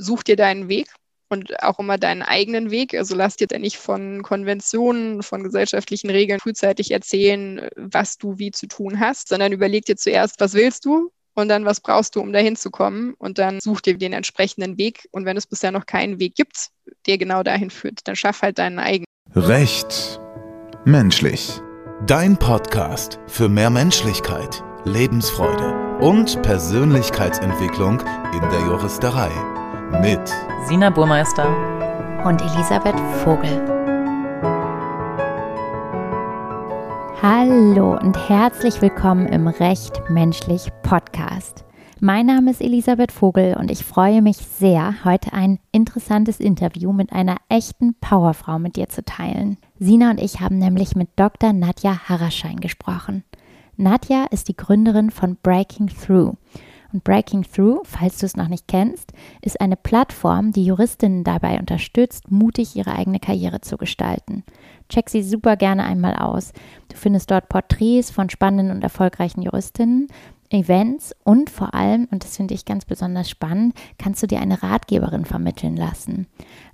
such dir deinen Weg und auch immer deinen eigenen Weg. Also lass dir dann nicht von Konventionen, von gesellschaftlichen Regeln frühzeitig erzählen, was du wie zu tun hast, sondern überleg dir zuerst, was willst du und dann, was brauchst du, um dahin zu kommen? Und dann such dir den entsprechenden Weg. Und wenn es bisher noch keinen Weg gibt, der genau dahin führt, dann schaff halt deinen eigenen. Recht menschlich. Dein Podcast für mehr Menschlichkeit, Lebensfreude und Persönlichkeitsentwicklung in der Juristerei mit Sina Burmeister und Elisabeth Vogel. Hallo und herzlich willkommen im Recht Menschlich Podcast. Mein Name ist Elisabeth Vogel und ich freue mich sehr, heute ein interessantes Interview mit einer echten Powerfrau mit dir zu teilen. Sina und ich haben nämlich mit Dr. Nadja Haraschein gesprochen. Nadja ist die Gründerin von Breaking Through und Breaking Through, falls du es noch nicht kennst, ist eine Plattform, die Juristinnen dabei unterstützt, mutig ihre eigene Karriere zu gestalten. Check sie super gerne einmal aus. Du findest dort Porträts von spannenden und erfolgreichen Juristinnen, Events und vor allem, und das finde ich ganz besonders spannend, kannst du dir eine Ratgeberin vermitteln lassen.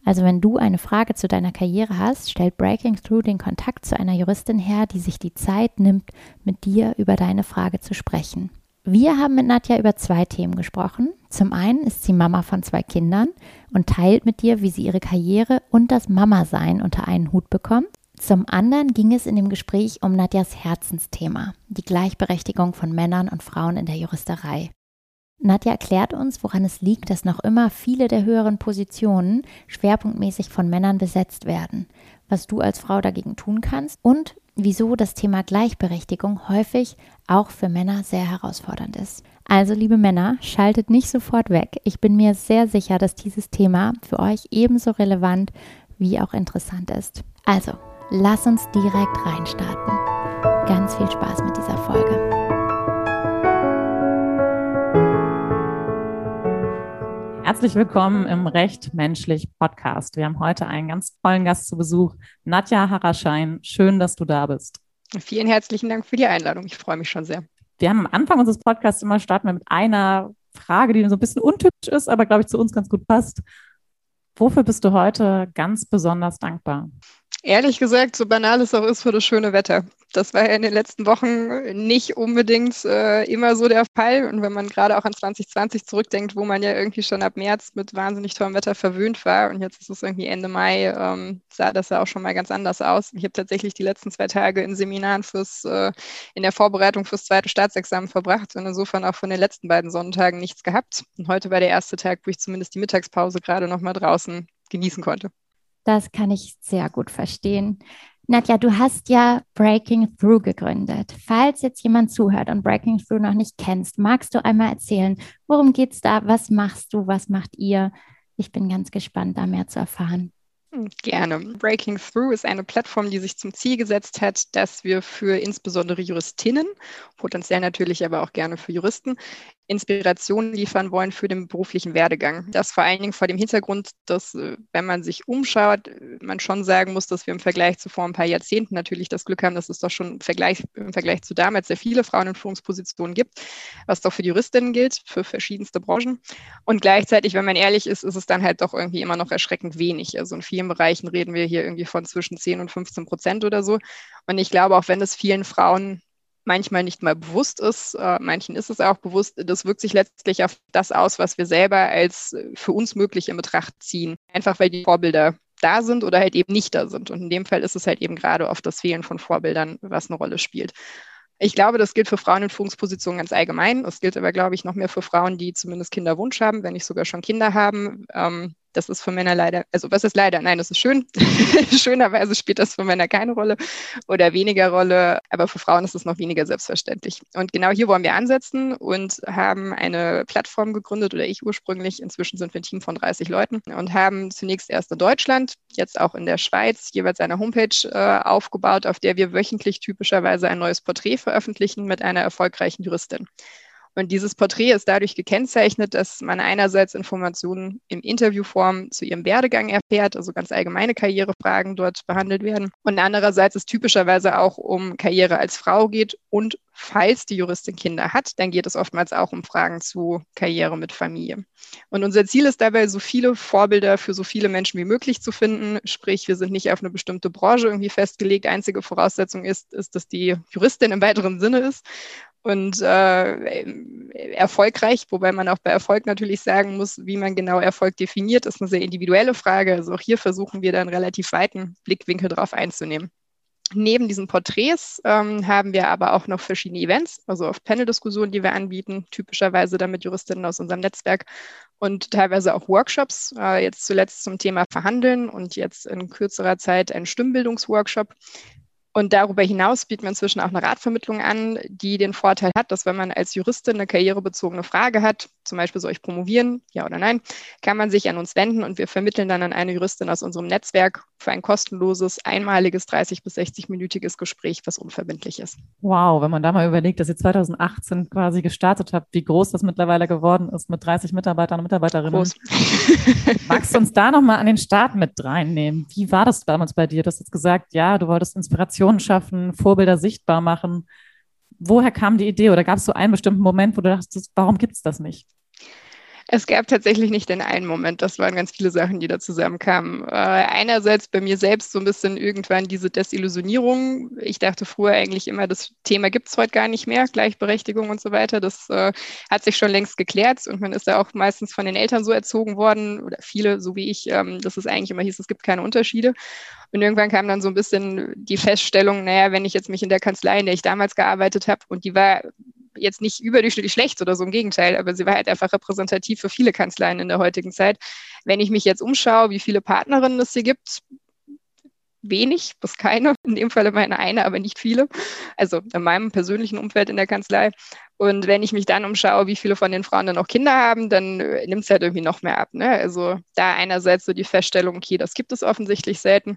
Also wenn du eine Frage zu deiner Karriere hast, stellt Breaking Through den Kontakt zu einer Juristin her, die sich die Zeit nimmt, mit dir über deine Frage zu sprechen. Wir haben mit Nadja über zwei Themen gesprochen. Zum einen ist sie Mama von zwei Kindern und teilt mit dir, wie sie ihre Karriere und das Mama-Sein unter einen Hut bekommt. Zum anderen ging es in dem Gespräch um Nadjas Herzensthema, die Gleichberechtigung von Männern und Frauen in der Juristerei. Nadja erklärt uns, woran es liegt, dass noch immer viele der höheren Positionen schwerpunktmäßig von Männern besetzt werden, was du als Frau dagegen tun kannst und wieso das Thema Gleichberechtigung häufig auch für Männer sehr herausfordernd ist. Also, liebe Männer, schaltet nicht sofort weg. Ich bin mir sehr sicher, dass dieses Thema für euch ebenso relevant wie auch interessant ist. Also, lass uns direkt reinstarten. Ganz viel Spaß mit dieser Folge. Herzlich willkommen im Recht Menschlich Podcast. Wir haben heute einen ganz tollen Gast zu Besuch, Nadja Haraschein. Schön, dass du da bist. Vielen herzlichen Dank für die Einladung. Ich freue mich schon sehr. Wir haben am Anfang unseres Podcasts immer starten wir mit einer Frage, die so ein bisschen untypisch ist, aber glaube ich zu uns ganz gut passt. Wofür bist du heute ganz besonders dankbar? Ehrlich gesagt, so banal es auch ist, für das schöne Wetter. Das war ja in den letzten Wochen nicht unbedingt äh, immer so der Fall. Und wenn man gerade auch an 2020 zurückdenkt, wo man ja irgendwie schon ab März mit wahnsinnig tollem Wetter verwöhnt war und jetzt ist es irgendwie Ende Mai, ähm, sah das ja auch schon mal ganz anders aus. Ich habe tatsächlich die letzten zwei Tage in Seminaren fürs, äh, in der Vorbereitung fürs zweite Staatsexamen verbracht und insofern auch von den letzten beiden Sonntagen nichts gehabt. Und heute war der erste Tag, wo ich zumindest die Mittagspause gerade noch mal draußen genießen konnte. Das kann ich sehr gut verstehen. Nadja, du hast ja Breaking Through gegründet. Falls jetzt jemand zuhört und Breaking Through noch nicht kennst, magst du einmal erzählen, worum geht es da? Was machst du? Was macht ihr? Ich bin ganz gespannt, da mehr zu erfahren. Gerne. Breaking Through ist eine Plattform, die sich zum Ziel gesetzt hat, dass wir für insbesondere Juristinnen, potenziell natürlich aber auch gerne für Juristen, Inspiration liefern wollen für den beruflichen Werdegang. Das vor allen Dingen vor dem Hintergrund, dass, äh, wenn man sich umschaut, man schon sagen muss, dass wir im Vergleich zu vor ein paar Jahrzehnten natürlich das Glück haben, dass es doch schon im Vergleich, im Vergleich zu damals sehr viele Frauen in Führungspositionen gibt, was doch für die Juristinnen gilt, für verschiedenste Branchen. Und gleichzeitig, wenn man ehrlich ist, ist es dann halt doch irgendwie immer noch erschreckend wenig. Also in vielen Bereichen reden wir hier irgendwie von zwischen 10 und 15 Prozent oder so. Und ich glaube, auch wenn es vielen Frauen manchmal nicht mal bewusst ist, äh, manchen ist es auch bewusst, das wirkt sich letztlich auf das aus, was wir selber als für uns möglich in Betracht ziehen. Einfach weil die Vorbilder da sind oder halt eben nicht da sind. Und in dem Fall ist es halt eben gerade oft das Fehlen von Vorbildern, was eine Rolle spielt. Ich glaube, das gilt für Frauen in Führungspositionen ganz allgemein. Es gilt aber, glaube ich, noch mehr für Frauen, die zumindest Kinderwunsch haben, wenn nicht sogar schon Kinder haben. Ähm, das ist für Männer leider, also was ist leider? Nein, das ist schön. Schönerweise spielt das für Männer keine Rolle oder weniger Rolle, aber für Frauen ist es noch weniger selbstverständlich. Und genau hier wollen wir ansetzen und haben eine Plattform gegründet oder ich ursprünglich. Inzwischen sind wir ein Team von 30 Leuten und haben zunächst erst in Deutschland, jetzt auch in der Schweiz jeweils eine Homepage äh, aufgebaut, auf der wir wöchentlich typischerweise ein neues Porträt veröffentlichen mit einer erfolgreichen Juristin. Und dieses Porträt ist dadurch gekennzeichnet, dass man einerseits Informationen im Interviewform zu ihrem Werdegang erfährt, also ganz allgemeine Karrierefragen dort behandelt werden. Und andererseits es typischerweise auch um Karriere als Frau geht und falls die Juristin Kinder hat, dann geht es oftmals auch um Fragen zu Karriere mit Familie. Und unser Ziel ist dabei, so viele Vorbilder für so viele Menschen wie möglich zu finden. Sprich, wir sind nicht auf eine bestimmte Branche irgendwie festgelegt. Einzige Voraussetzung ist, ist, dass die Juristin im weiteren Sinne ist und äh, erfolgreich, wobei man auch bei Erfolg natürlich sagen muss, wie man genau Erfolg definiert, ist eine sehr individuelle Frage. Also auch hier versuchen wir dann relativ weiten Blickwinkel drauf einzunehmen. Neben diesen Porträts ähm, haben wir aber auch noch verschiedene Events, also auf Panel-Diskussionen, die wir anbieten, typischerweise dann mit Juristinnen aus unserem Netzwerk und teilweise auch Workshops, äh, jetzt zuletzt zum Thema Verhandeln und jetzt in kürzerer Zeit ein Stimmbildungsworkshop, und darüber hinaus bieten wir inzwischen auch eine Ratvermittlung an, die den Vorteil hat, dass wenn man als Juristin eine karrierebezogene Frage hat, zum Beispiel soll ich promovieren, ja oder nein, kann man sich an uns wenden und wir vermitteln dann an eine Juristin aus unserem Netzwerk für ein kostenloses, einmaliges 30- bis 60-minütiges Gespräch, was unverbindlich ist. Wow, wenn man da mal überlegt, dass ihr 2018 quasi gestartet habt, wie groß das mittlerweile geworden ist mit 30 Mitarbeitern und Mitarbeiterinnen. Groß. Magst du uns da nochmal an den Start mit reinnehmen? Wie war das damals bei dir? Du hast jetzt gesagt, ja, du wolltest Inspiration schaffen, Vorbilder sichtbar machen. Woher kam die Idee oder gab es so einen bestimmten Moment, wo du dachtest, warum gibt es das nicht? Es gab tatsächlich nicht den einen Moment. Das waren ganz viele Sachen, die da zusammenkamen. Äh, einerseits bei mir selbst so ein bisschen irgendwann diese Desillusionierung. Ich dachte früher eigentlich immer, das Thema gibt es heute gar nicht mehr, Gleichberechtigung und so weiter. Das äh, hat sich schon längst geklärt und man ist ja auch meistens von den Eltern so erzogen worden oder viele, so wie ich, ähm, dass es eigentlich immer hieß, es gibt keine Unterschiede. Und irgendwann kam dann so ein bisschen die Feststellung, naja, wenn ich jetzt mich in der Kanzlei, in der ich damals gearbeitet habe, und die war jetzt nicht überdurchschnittlich schlecht oder so, im Gegenteil, aber sie war halt einfach repräsentativ für viele Kanzleien in der heutigen Zeit. Wenn ich mich jetzt umschaue, wie viele Partnerinnen es hier gibt, wenig bis keine, in dem Falle meine eine, aber nicht viele. Also in meinem persönlichen Umfeld in der Kanzlei. Und wenn ich mich dann umschaue, wie viele von den Frauen dann auch Kinder haben, dann äh, nimmt es halt irgendwie noch mehr ab. Ne? Also da einerseits so die Feststellung, okay, das gibt es offensichtlich selten.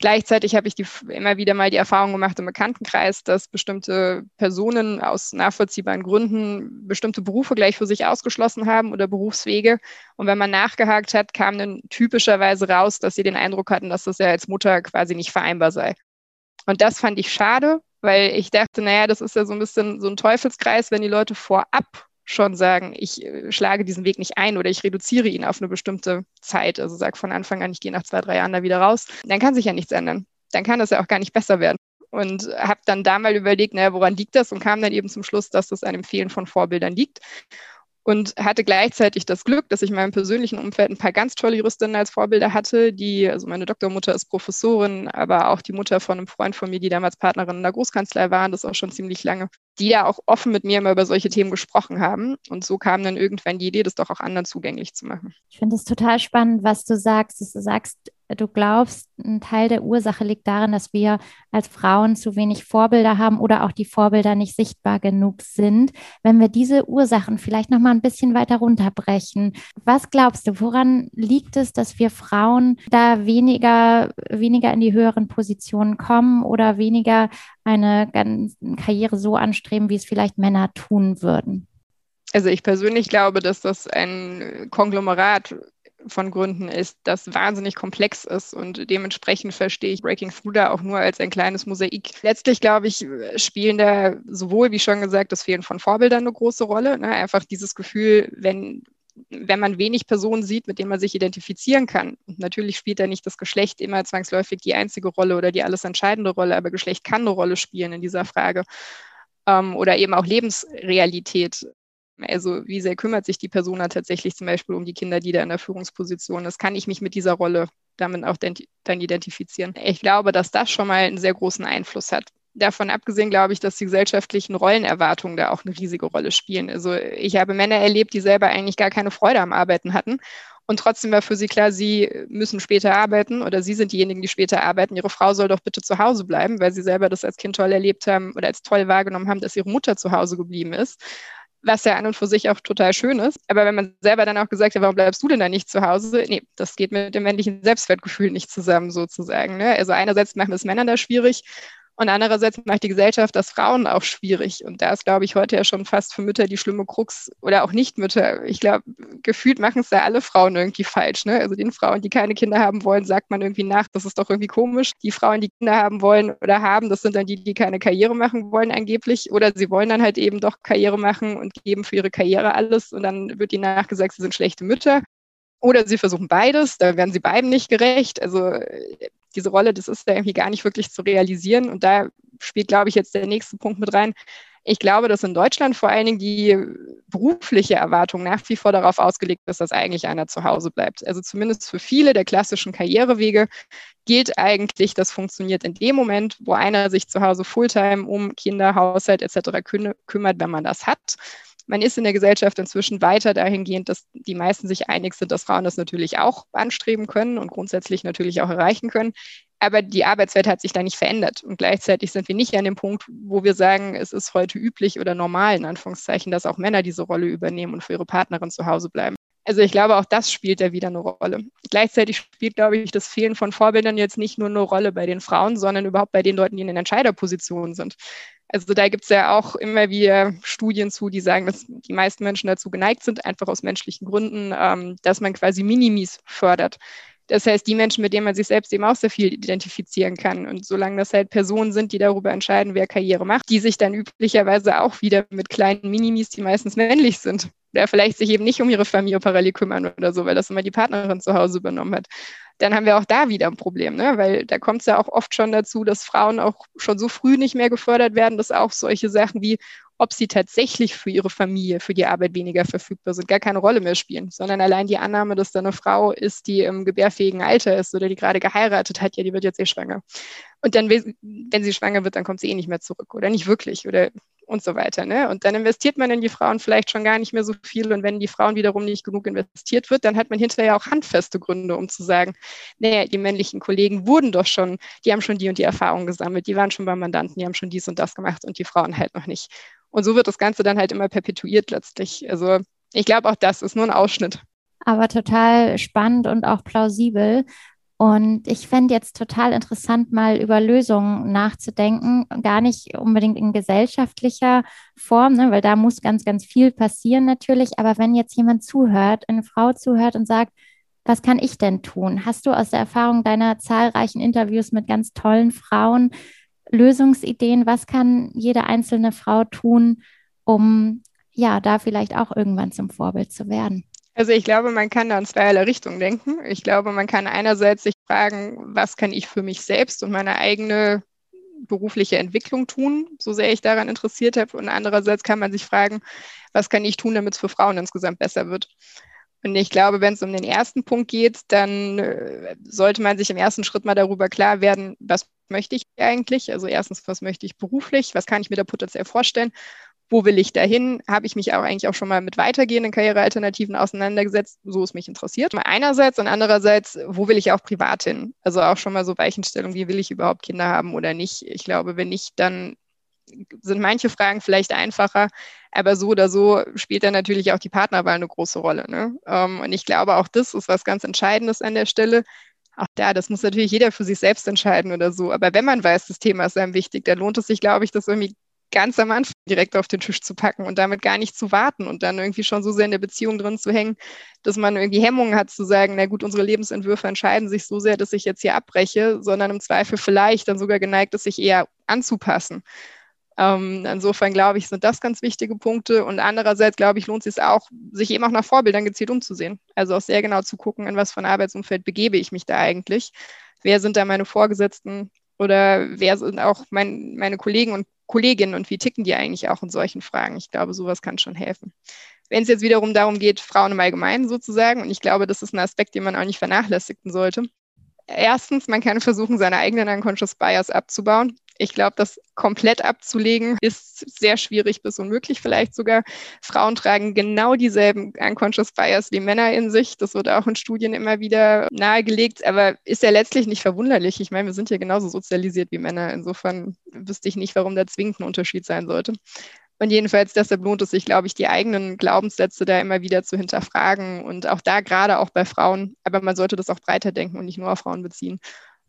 Gleichzeitig habe ich die, immer wieder mal die Erfahrung gemacht im Bekanntenkreis, dass bestimmte Personen aus nachvollziehbaren Gründen bestimmte Berufe gleich für sich ausgeschlossen haben oder Berufswege. Und wenn man nachgehakt hat, kam dann typischerweise raus, dass sie den Eindruck hatten, dass das ja als Mutter quasi nicht vereinbar sei. Und das fand ich schade, weil ich dachte, naja, das ist ja so ein bisschen so ein Teufelskreis, wenn die Leute vorab schon sagen, ich äh, schlage diesen Weg nicht ein oder ich reduziere ihn auf eine bestimmte Zeit. Also sage von Anfang an, ich gehe nach zwei, drei Jahren da wieder raus. Dann kann sich ja nichts ändern. Dann kann das ja auch gar nicht besser werden. Und habe dann da mal überlegt, naja, woran liegt das? Und kam dann eben zum Schluss, dass das an dem Fehlen von Vorbildern liegt und hatte gleichzeitig das Glück, dass ich in meinem persönlichen Umfeld ein paar ganz tolle Juristinnen als Vorbilder hatte, die, also meine Doktormutter ist Professorin, aber auch die Mutter von einem Freund von mir, die damals Partnerin in der Großkanzlei waren, das auch schon ziemlich lange, die da auch offen mit mir immer über solche Themen gesprochen haben. Und so kam dann irgendwann die Idee, das doch auch anderen zugänglich zu machen. Ich finde es total spannend, was du sagst, dass du sagst, du glaubst, ein Teil der Ursache liegt darin, dass wir als Frauen zu wenig Vorbilder haben oder auch die Vorbilder nicht sichtbar genug sind. Wenn wir diese Ursachen vielleicht noch mal ein bisschen weiter runterbrechen, was glaubst du, woran liegt es, dass wir Frauen da weniger weniger in die höheren Positionen kommen oder weniger eine Karriere so anstreben, wie es vielleicht Männer tun würden? Also ich persönlich glaube, dass das ein Konglomerat von Gründen ist, das wahnsinnig komplex ist und dementsprechend verstehe ich Breaking Through da auch nur als ein kleines Mosaik. Letztlich, glaube ich, spielen da sowohl, wie schon gesagt, das Fehlen von Vorbildern eine große Rolle. Ne? Einfach dieses Gefühl, wenn wenn man wenig Personen sieht, mit denen man sich identifizieren kann. Und natürlich spielt da nicht das Geschlecht immer zwangsläufig die einzige Rolle oder die alles entscheidende Rolle, aber Geschlecht kann eine Rolle spielen in dieser Frage. Ähm, oder eben auch Lebensrealität. Also wie sehr kümmert sich die Person dann tatsächlich zum Beispiel um die Kinder, die da in der Führungsposition ist? Kann ich mich mit dieser Rolle damit auch dann identifizieren? Ich glaube, dass das schon mal einen sehr großen Einfluss hat. Davon abgesehen glaube ich, dass die gesellschaftlichen Rollenerwartungen da auch eine riesige Rolle spielen. Also ich habe Männer erlebt, die selber eigentlich gar keine Freude am Arbeiten hatten. Und trotzdem war für sie klar, sie müssen später arbeiten oder sie sind diejenigen, die später arbeiten. Ihre Frau soll doch bitte zu Hause bleiben, weil sie selber das als Kind toll erlebt haben oder als toll wahrgenommen haben, dass ihre Mutter zu Hause geblieben ist was ja an und für sich auch total schön ist. Aber wenn man selber dann auch gesagt hat, warum bleibst du denn da nicht zu Hause? Nee, das geht mit dem männlichen Selbstwertgefühl nicht zusammen sozusagen. Ne? Also einerseits machen es Männer da schwierig Und andererseits macht die Gesellschaft das Frauen auch schwierig. Und da ist, glaube ich, heute ja schon fast für Mütter die schlimme Krux oder auch Nicht-Mütter. Ich glaube, gefühlt machen es da alle Frauen irgendwie falsch. Ne? Also den Frauen, die keine Kinder haben wollen, sagt man irgendwie nach, das ist doch irgendwie komisch. Die Frauen, die Kinder haben wollen oder haben, das sind dann die, die keine Karriere machen wollen angeblich. Oder sie wollen dann halt eben doch Karriere machen und geben für ihre Karriere alles. Und dann wird ihnen nachgesagt, sie sind schlechte Mütter. Oder sie versuchen beides, da werden sie beiden nicht gerecht. Also diese Rolle, das ist da irgendwie gar nicht wirklich zu realisieren. Und da spielt, glaube ich, jetzt der nächste Punkt mit rein. Ich glaube, dass in Deutschland vor allen Dingen die berufliche Erwartung nach wie vor darauf ausgelegt ist, dass eigentlich einer zu Hause bleibt. Also zumindest für viele der klassischen Karrierewege gilt eigentlich, das funktioniert in dem Moment, wo einer sich zu Hause Fulltime um Kinder, Haushalt etc. kümmert, wenn man das hat man ist in der Gesellschaft inzwischen weiter dahingehend, dass die meisten sich einig sind, dass Frauen das natürlich auch anstreben können und grundsätzlich natürlich auch erreichen können. Aber die Arbeitswelt hat sich da nicht verändert. Und gleichzeitig sind wir nicht an dem Punkt, wo wir sagen, es ist heute üblich oder normal, in Anführungszeichen, dass auch Männer diese Rolle übernehmen und für ihre Partnerin zu Hause bleiben. Also ich glaube, auch das spielt da wieder eine Rolle. Gleichzeitig spielt, glaube ich, das Fehlen von Vorbildern jetzt nicht nur eine Rolle bei den Frauen, sondern überhaupt bei den Leuten, die in den Entscheiderpositionen sind. Also da gibt es ja auch immer wieder Studien zu, die sagen, dass die meisten Menschen dazu geneigt sind, einfach aus menschlichen Gründen, ähm, dass man quasi Minimis fördert. Das heißt, die Menschen, mit denen man sich selbst eben auch sehr viel identifizieren kann. Und solange das halt Personen sind, die darüber entscheiden, wer Karriere macht, die sich dann üblicherweise auch wieder mit kleinen Minimis, die meistens männlich sind, der vielleicht sich eben nicht um ihre Familie parallel kümmern oder so, weil das immer die Partnerin zu Hause übernommen hat dann haben wir auch da wieder ein Problem, ne? weil da kommt es ja auch oft schon dazu, dass Frauen auch schon so früh nicht mehr gefördert werden, dass auch solche Sachen wie, ob sie tatsächlich für ihre Familie, für die Arbeit weniger verfügbar sind, gar keine Rolle mehr spielen, sondern allein die Annahme, dass da eine Frau ist, die im gebärfähigen Alter ist oder die gerade geheiratet hat, ja, die wird jetzt eh schwanger. Und dann, wenn sie schwanger wird, dann kommt sie eh nicht mehr zurück oder nicht wirklich oder und so weiter. Ne? Und dann investiert man in die Frauen vielleicht schon gar nicht mehr so viel. Und wenn die Frauen wiederum nicht genug investiert wird, dann hat man hinterher auch handfeste Gründe, um zu sagen, naja, die männlichen Kollegen wurden doch schon, die haben schon die und die Erfahrungen gesammelt, die waren schon beim Mandanten, die haben schon dies und das gemacht und die Frauen halt noch nicht. Und so wird das Ganze dann halt immer perpetuiert letztlich. Also ich glaube, auch das ist nur ein Ausschnitt. Aber total spannend und auch plausibel. Und ich fände jetzt total interessant, mal über Lösungen nachzudenken, gar nicht unbedingt in gesellschaftlicher Form, ne, weil da muss ganz, ganz viel passieren natürlich. Aber wenn jetzt jemand zuhört, eine Frau zuhört und sagt, was kann ich denn tun? Hast du aus der Erfahrung deiner zahlreichen Interviews mit ganz tollen Frauen Lösungsideen? Was kann jede einzelne Frau tun, um ja da vielleicht auch irgendwann zum Vorbild zu werden? Also ich glaube, man kann da in zweierlei Richtung denken. Ich glaube, man kann einerseits sich fragen, was kann ich für mich selbst und meine eigene berufliche Entwicklung tun, so sehr ich daran interessiert habe. Und andererseits kann man sich fragen, was kann ich tun, damit es für Frauen insgesamt besser wird. Und ich glaube, wenn es um den ersten Punkt geht, dann äh, sollte man sich im ersten Schritt mal darüber klar werden, was möchte ich eigentlich? Also erstens, was möchte ich beruflich? Was kann ich mir da potenziell vorstellen? Wo will ich dahin? Habe ich mich auch eigentlich auch schon mal mit weitergehenden Karrierealternativen auseinandergesetzt, so es mich interessiert. Einerseits und andererseits, wo will ich auch privat hin? Also auch schon mal so Weichenstellung, wie will ich überhaupt Kinder haben oder nicht? Ich glaube, wenn nicht, dann sind manche Fragen vielleicht einfacher, aber so oder so spielt dann natürlich auch die Partnerwahl eine große Rolle. Ne? Ähm, und ich glaube, auch das ist was ganz Entscheidendes an der Stelle. Auch da, das muss natürlich jeder für sich selbst entscheiden oder so. Aber wenn man weiß, das Thema ist einem wichtig, dann lohnt es sich, glaube ich, das irgendwie ganz am Anfang direkt auf den Tisch zu packen und damit gar nicht zu warten und dann irgendwie schon so sehr in der Beziehung drin zu hängen, dass man irgendwie Hemmungen hat zu sagen, na gut, unsere Lebensentwürfe entscheiden sich so sehr, dass ich jetzt hier abbreche, sondern im Zweifel vielleicht dann sogar geneigt ist, sich eher anzupassen. Ähm, insofern glaube ich, sind das ganz wichtige Punkte. Und andererseits, glaube ich, lohnt es sich auch, sich eben auch nach Vorbildern gezielt umzusehen. Also auch sehr genau zu gucken, in was für ein Arbeitsumfeld begebe ich mich da eigentlich. Wer sind da meine Vorgesetzten? Oder wer sind auch mein, meine Kollegen und Kolleginnen und wie ticken die eigentlich auch in solchen Fragen? Ich glaube, sowas kann schon helfen. Wenn es jetzt wiederum darum geht, Frauen im Allgemeinen sozusagen, und ich glaube, das ist ein Aspekt, den man auch nicht vernachlässigen sollte. Erstens, man kann versuchen, seine eigenen Unconscious Bias abzubauen. Ich glaube, das komplett abzulegen ist sehr schwierig bis unmöglich vielleicht sogar. Frauen tragen genau dieselben Unconscious Bias wie Männer in sich. Das wird auch in Studien immer wieder nahegelegt, aber ist ja letztlich nicht verwunderlich. Ich meine, wir sind ja genauso sozialisiert wie Männer. Insofern wüsste ich nicht, warum da zwingend ein Unterschied sein sollte. Und jedenfalls deshalb lohnt es sich, glaube ich, die eigenen Glaubenssätze da immer wieder zu hinterfragen und auch da gerade auch bei Frauen. Aber man sollte das auch breiter denken und nicht nur auf Frauen beziehen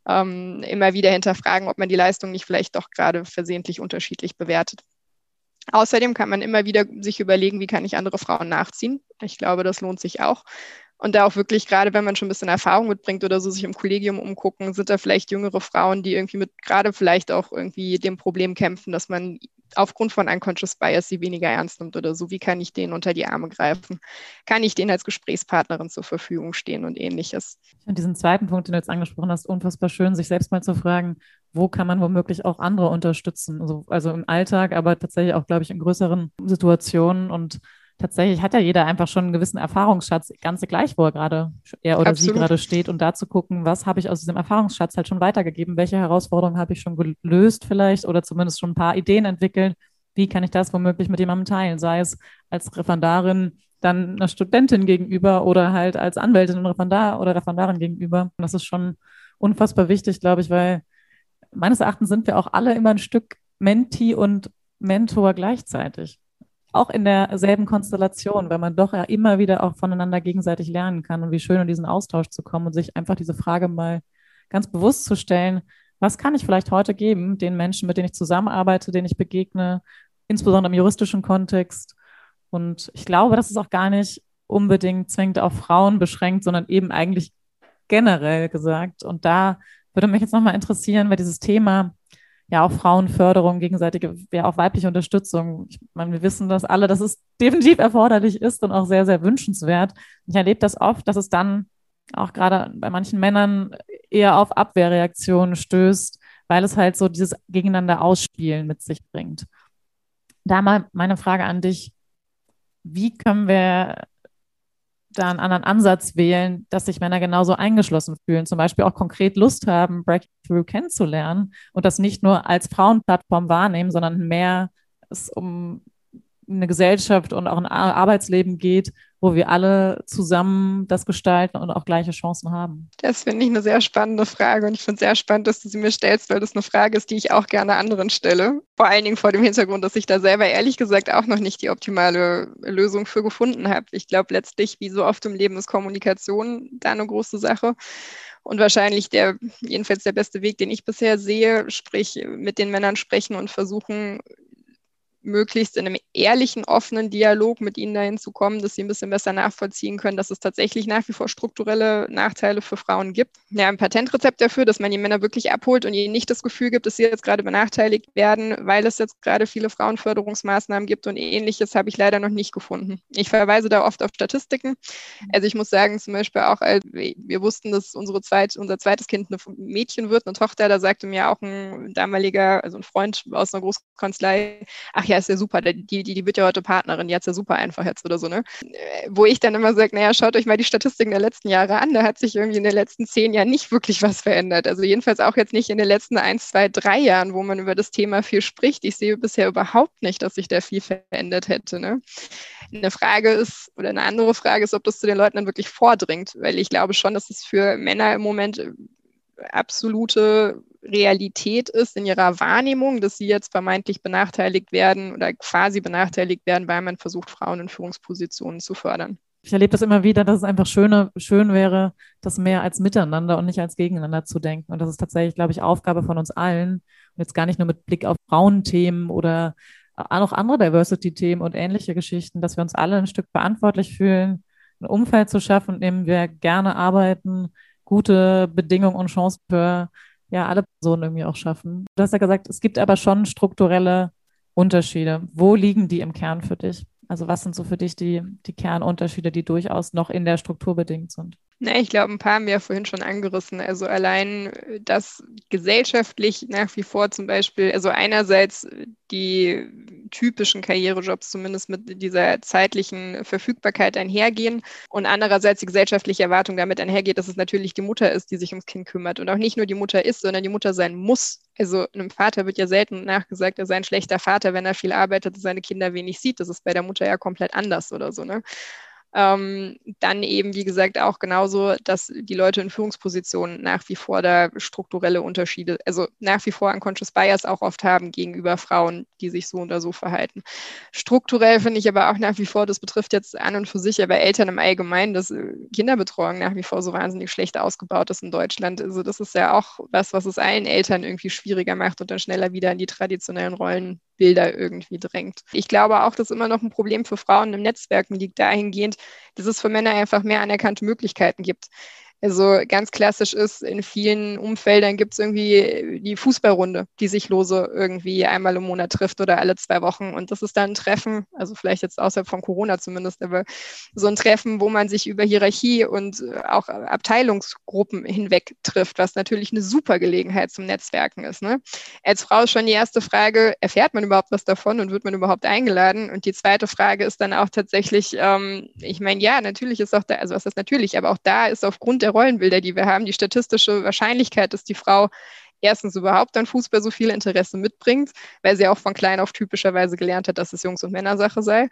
ähm, immer wieder hinterfragen, ob man die Leistung nicht vielleicht doch gerade versehentlich unterschiedlich bewertet. Außerdem kann man immer wieder sich überlegen, wie kann ich andere Frauen nachziehen. Ich glaube, das lohnt sich auch. Und da auch wirklich, gerade wenn man schon ein bisschen Erfahrung mitbringt oder so, sich im Kollegium umgucken, sind da vielleicht jüngere Frauen, die irgendwie mit gerade vielleicht auch irgendwie dem Problem kämpfen, dass man aufgrund von Unconscious Bias sie weniger ernst nimmt oder so. Wie kann ich denen unter die Arme greifen? Kann ich denen als Gesprächspartnerin zur Verfügung stehen und ähnliches? Ich finde diesen zweiten Punkt, den du jetzt angesprochen hast, unfassbar schön, sich selbst mal zu fragen, wo kann man womöglich auch andere unterstützen? Also, also im Alltag, aber tatsächlich auch, glaube ich, in größeren Situationen und tatsächlich hat ja jeder einfach schon einen gewissen Erfahrungsschatz, ganz gleich, wo er gerade, er oder Absolut. sie gerade steht und da zu gucken, was habe ich aus diesem Erfahrungsschatz halt schon weitergegeben, welche Herausforderungen habe ich schon gelöst vielleicht oder zumindest schon ein paar Ideen entwickelt, wie kann ich das womöglich mit jemandem teilen, sei es als Referendarin dann einer Studentin gegenüber oder halt als Anwältin und Referendar oder Referendarin gegenüber. Und das ist schon unfassbar wichtig, glaube ich, weil meines Erachtens sind wir auch alle immer ein Stück Menti und Mentor gleichzeitig auch in derselben Konstellation, weil man doch ja immer wieder auch voneinander gegenseitig lernen kann und wie schön in diesen Austausch zu kommen und sich einfach diese Frage mal ganz bewusst zu stellen, was kann ich vielleicht heute geben, den Menschen, mit denen ich zusammenarbeite, denen ich begegne, insbesondere im juristischen Kontext. Und ich glaube, das ist auch gar nicht unbedingt zwingend auf Frauen beschränkt, sondern eben eigentlich generell gesagt. Und da würde mich jetzt nochmal interessieren, weil dieses Thema ja auch Frauenförderung, gegenseitige, ja auch weibliche Unterstützung. Ich meine, wir wissen das alle, dass es definitiv erforderlich ist und auch sehr, sehr wünschenswert. Ich erlebe das oft, dass es dann auch gerade bei manchen Männern eher auf Abwehrreaktionen stößt, weil es halt so dieses Gegeneinander ausspielen mit sich bringt. Da mal meine Frage an dich. Wie können wir da einen anderen Ansatz wählen, dass sich Männer genauso eingeschlossen fühlen, zum Beispiel auch konkret Lust haben, Breakthrough kennenzulernen und das nicht nur als Frauenplattform wahrnehmen, sondern mehr es um eine Gesellschaft und auch ein Arbeitsleben geht, wo wir alle zusammen das gestalten und auch gleiche Chancen haben? Das finde ich eine sehr spannende Frage und ich finde es sehr spannend, dass du sie mir stellst, weil das eine Frage ist, die ich auch gerne anderen stelle. Vor allen Dingen vor dem Hintergrund, dass ich da selber ehrlich gesagt auch noch nicht die optimale Lösung für gefunden habe. Ich glaube letztlich, wie so oft im Leben, ist Kommunikation da eine große Sache. Und wahrscheinlich der, jedenfalls der beste Weg, den ich bisher sehe, sprich mit den Männern sprechen und versuchen, möglichst in einem ehrlichen, offenen Dialog mit ihnen dahin zu kommen, dass sie ein bisschen besser nachvollziehen können, dass es tatsächlich nach wie vor strukturelle Nachteile für Frauen gibt. Ja, ein Patentrezept dafür, dass man die Männer wirklich abholt und ihnen nicht das Gefühl gibt, dass sie jetzt gerade benachteiligt werden, weil es jetzt gerade viele Frauenförderungsmaßnahmen gibt und ähnliches habe ich leider noch nicht gefunden. Ich verweise da oft auf Statistiken. Also ich muss sagen, zum Beispiel auch, wir wussten, dass unsere zweit, unser zweites Kind ein Mädchen wird, eine Tochter, da sagte mir auch ein damaliger, also ein Freund aus einer Großkanzlei, ach ja, ja, ist ja super, die, die, die wird ja heute Partnerin, die hat es ja super einfach jetzt oder so, ne? Wo ich dann immer sage, naja, schaut euch mal die Statistiken der letzten Jahre an, da hat sich irgendwie in den letzten zehn Jahren nicht wirklich was verändert. Also jedenfalls auch jetzt nicht in den letzten eins, zwei, drei Jahren, wo man über das Thema viel spricht. Ich sehe bisher überhaupt nicht, dass sich da viel verändert hätte. Ne? Eine Frage ist, oder eine andere Frage ist, ob das zu den Leuten dann wirklich vordringt, weil ich glaube schon, dass es für Männer im Moment absolute Realität ist in ihrer Wahrnehmung, dass sie jetzt vermeintlich benachteiligt werden oder quasi benachteiligt werden, weil man versucht, Frauen in Führungspositionen zu fördern. Ich erlebe das immer wieder, dass es einfach schöne, schön wäre, das mehr als miteinander und nicht als gegeneinander zu denken. Und das ist tatsächlich, glaube ich, Aufgabe von uns allen. Und jetzt gar nicht nur mit Blick auf Frauenthemen oder auch andere Diversity-Themen und ähnliche Geschichten, dass wir uns alle ein Stück verantwortlich fühlen, ein Umfeld zu schaffen, in dem wir gerne arbeiten, gute Bedingungen und Chancen für ja, alle Personen irgendwie auch schaffen. Du hast ja gesagt, es gibt aber schon strukturelle Unterschiede. Wo liegen die im Kern für dich? Also was sind so für dich die, die Kernunterschiede, die durchaus noch in der Struktur bedingt sind? Na, ich glaube, ein paar haben wir ja vorhin schon angerissen. Also allein, äh, dass gesellschaftlich nach wie vor zum Beispiel, also einerseits die typischen Karrierejobs zumindest mit dieser zeitlichen Verfügbarkeit einhergehen und andererseits die gesellschaftliche Erwartung damit einhergeht, dass es natürlich die Mutter ist, die sich ums Kind kümmert und auch nicht nur die Mutter ist, sondern die Mutter sein muss. Also einem Vater wird ja selten nachgesagt, er sei ein schlechter Vater, wenn er viel arbeitet und seine Kinder wenig sieht. Das ist bei der Mutter ja komplett anders oder so. Ne? Ähm, dann eben, wie gesagt, auch genauso, dass die Leute in Führungspositionen nach wie vor da strukturelle Unterschiede, also nach wie vor Unconscious Bias auch oft haben gegenüber Frauen, die sich so oder so verhalten. Strukturell finde ich aber auch nach wie vor, das betrifft jetzt an und für sich, aber Eltern im Allgemeinen, dass äh, Kinderbetreuung nach wie vor so wahnsinnig schlecht ausgebaut ist in Deutschland. Also das ist ja auch was, was es allen Eltern irgendwie schwieriger macht und dann schneller wieder in die traditionellen Rollenbilder irgendwie drängt. Ich glaube auch, dass immer noch ein Problem für Frauen im Netzwerken liegt, dahingehend, dass es für Männer einfach mehr anerkannte Möglichkeiten gibt. Also ganz klassisch ist, in vielen Umfeldern gibt es irgendwie die Fußballrunde, die sich lose irgendwie einmal im Monat trifft oder alle zwei Wochen. Und das ist dann ein Treffen, also vielleicht jetzt außerhalb von Corona zumindest, aber so ein Treffen, wo man sich über Hierarchie und auch Abteilungsgruppen hinweg trifft, was natürlich eine super Gelegenheit zum Netzwerken ist. Ne? Als Frau ist schon die erste Frage, erfährt man überhaupt was davon und wird man überhaupt eingeladen? Und die zweite Frage ist dann auch tatsächlich, ähm, ich meine, ja, natürlich ist auch da, also was ist natürlich, aber auch da ist aufgrund der Rollenbilder, die wir haben, die statistische Wahrscheinlichkeit, dass die Frau erstens überhaupt an Fußball so viel Interesse mitbringt, weil sie auch von klein auf typischerweise gelernt hat, dass es Jungs- und Männersache sei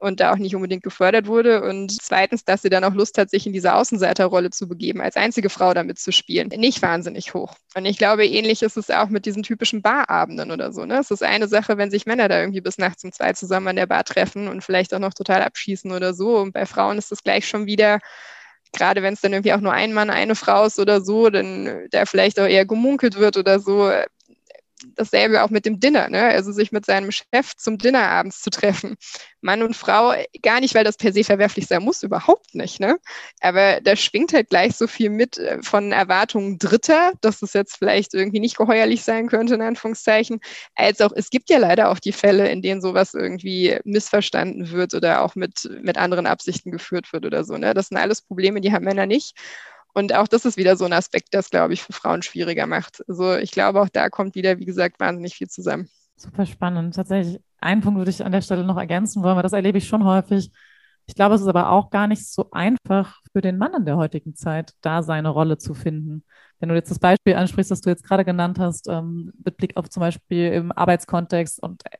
und da auch nicht unbedingt gefördert wurde. Und zweitens, dass sie dann auch Lust hat, sich in diese Außenseiterrolle zu begeben, als einzige Frau damit zu spielen. Nicht wahnsinnig hoch. Und ich glaube, ähnlich ist es auch mit diesen typischen Barabenden oder so. Ne? Es ist eine Sache, wenn sich Männer da irgendwie bis nachts um zwei zusammen an der Bar treffen und vielleicht auch noch total abschießen oder so. Und bei Frauen ist das gleich schon wieder gerade wenn es dann irgendwie auch nur ein Mann, eine Frau ist oder so, dann da vielleicht auch eher gemunkelt wird oder so, dasselbe auch mit dem Dinner, ne? also sich mit seinem Chef zum Dinner abends zu treffen. Mann und Frau, gar nicht, weil das per se verwerflich sein muss, überhaupt nicht. Ne? Aber da schwingt halt gleich so viel mit äh, von Erwartungen Dritter, dass es jetzt vielleicht irgendwie nicht geheuerlich sein könnte, in Anführungszeichen, als auch, es gibt ja leider auch die Fälle, in denen sowas irgendwie missverstanden wird oder auch mit, mit anderen Absichten geführt wird oder so. Ne? Das sind alles Probleme, die haben Männer nicht. Und auch das ist wieder so ein Aspekt, das, glaube ich, für Frauen schwieriger macht. Also ich glaube, auch da kommt wieder, wie gesagt, wahnsinnig viel zusammen. Super spannend. Tatsächlich, einen Punkt würde ich an der Stelle noch ergänzen wollen, weil das erlebe ich schon häufig. Ich glaube, es ist aber auch gar nicht so einfach für den Mann in der heutigen Zeit, da seine Rolle zu finden. Wenn du jetzt das Beispiel ansprichst, das du jetzt gerade genannt hast, ähm, mit Blick auf zum Beispiel im Arbeitskontext und äh,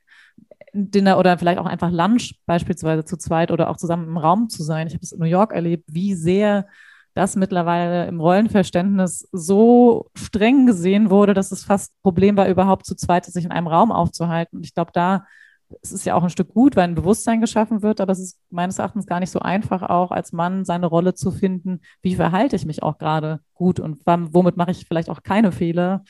Dinner oder vielleicht auch einfach Lunch beispielsweise zu zweit oder auch zusammen im Raum zu sein. Ich habe es in New York erlebt, wie sehr das mittlerweile im Rollenverständnis so streng gesehen wurde, dass es fast ein Problem war, überhaupt zu zweit sich in einem Raum aufzuhalten. Und ich glaube, da es ist ja auch ein Stück gut, weil ein Bewusstsein geschaffen wird, aber es ist meines Erachtens gar nicht so einfach, auch als Mann seine Rolle zu finden. Wie verhalte ich mich auch gerade gut und womit mache ich vielleicht auch keine Fehler?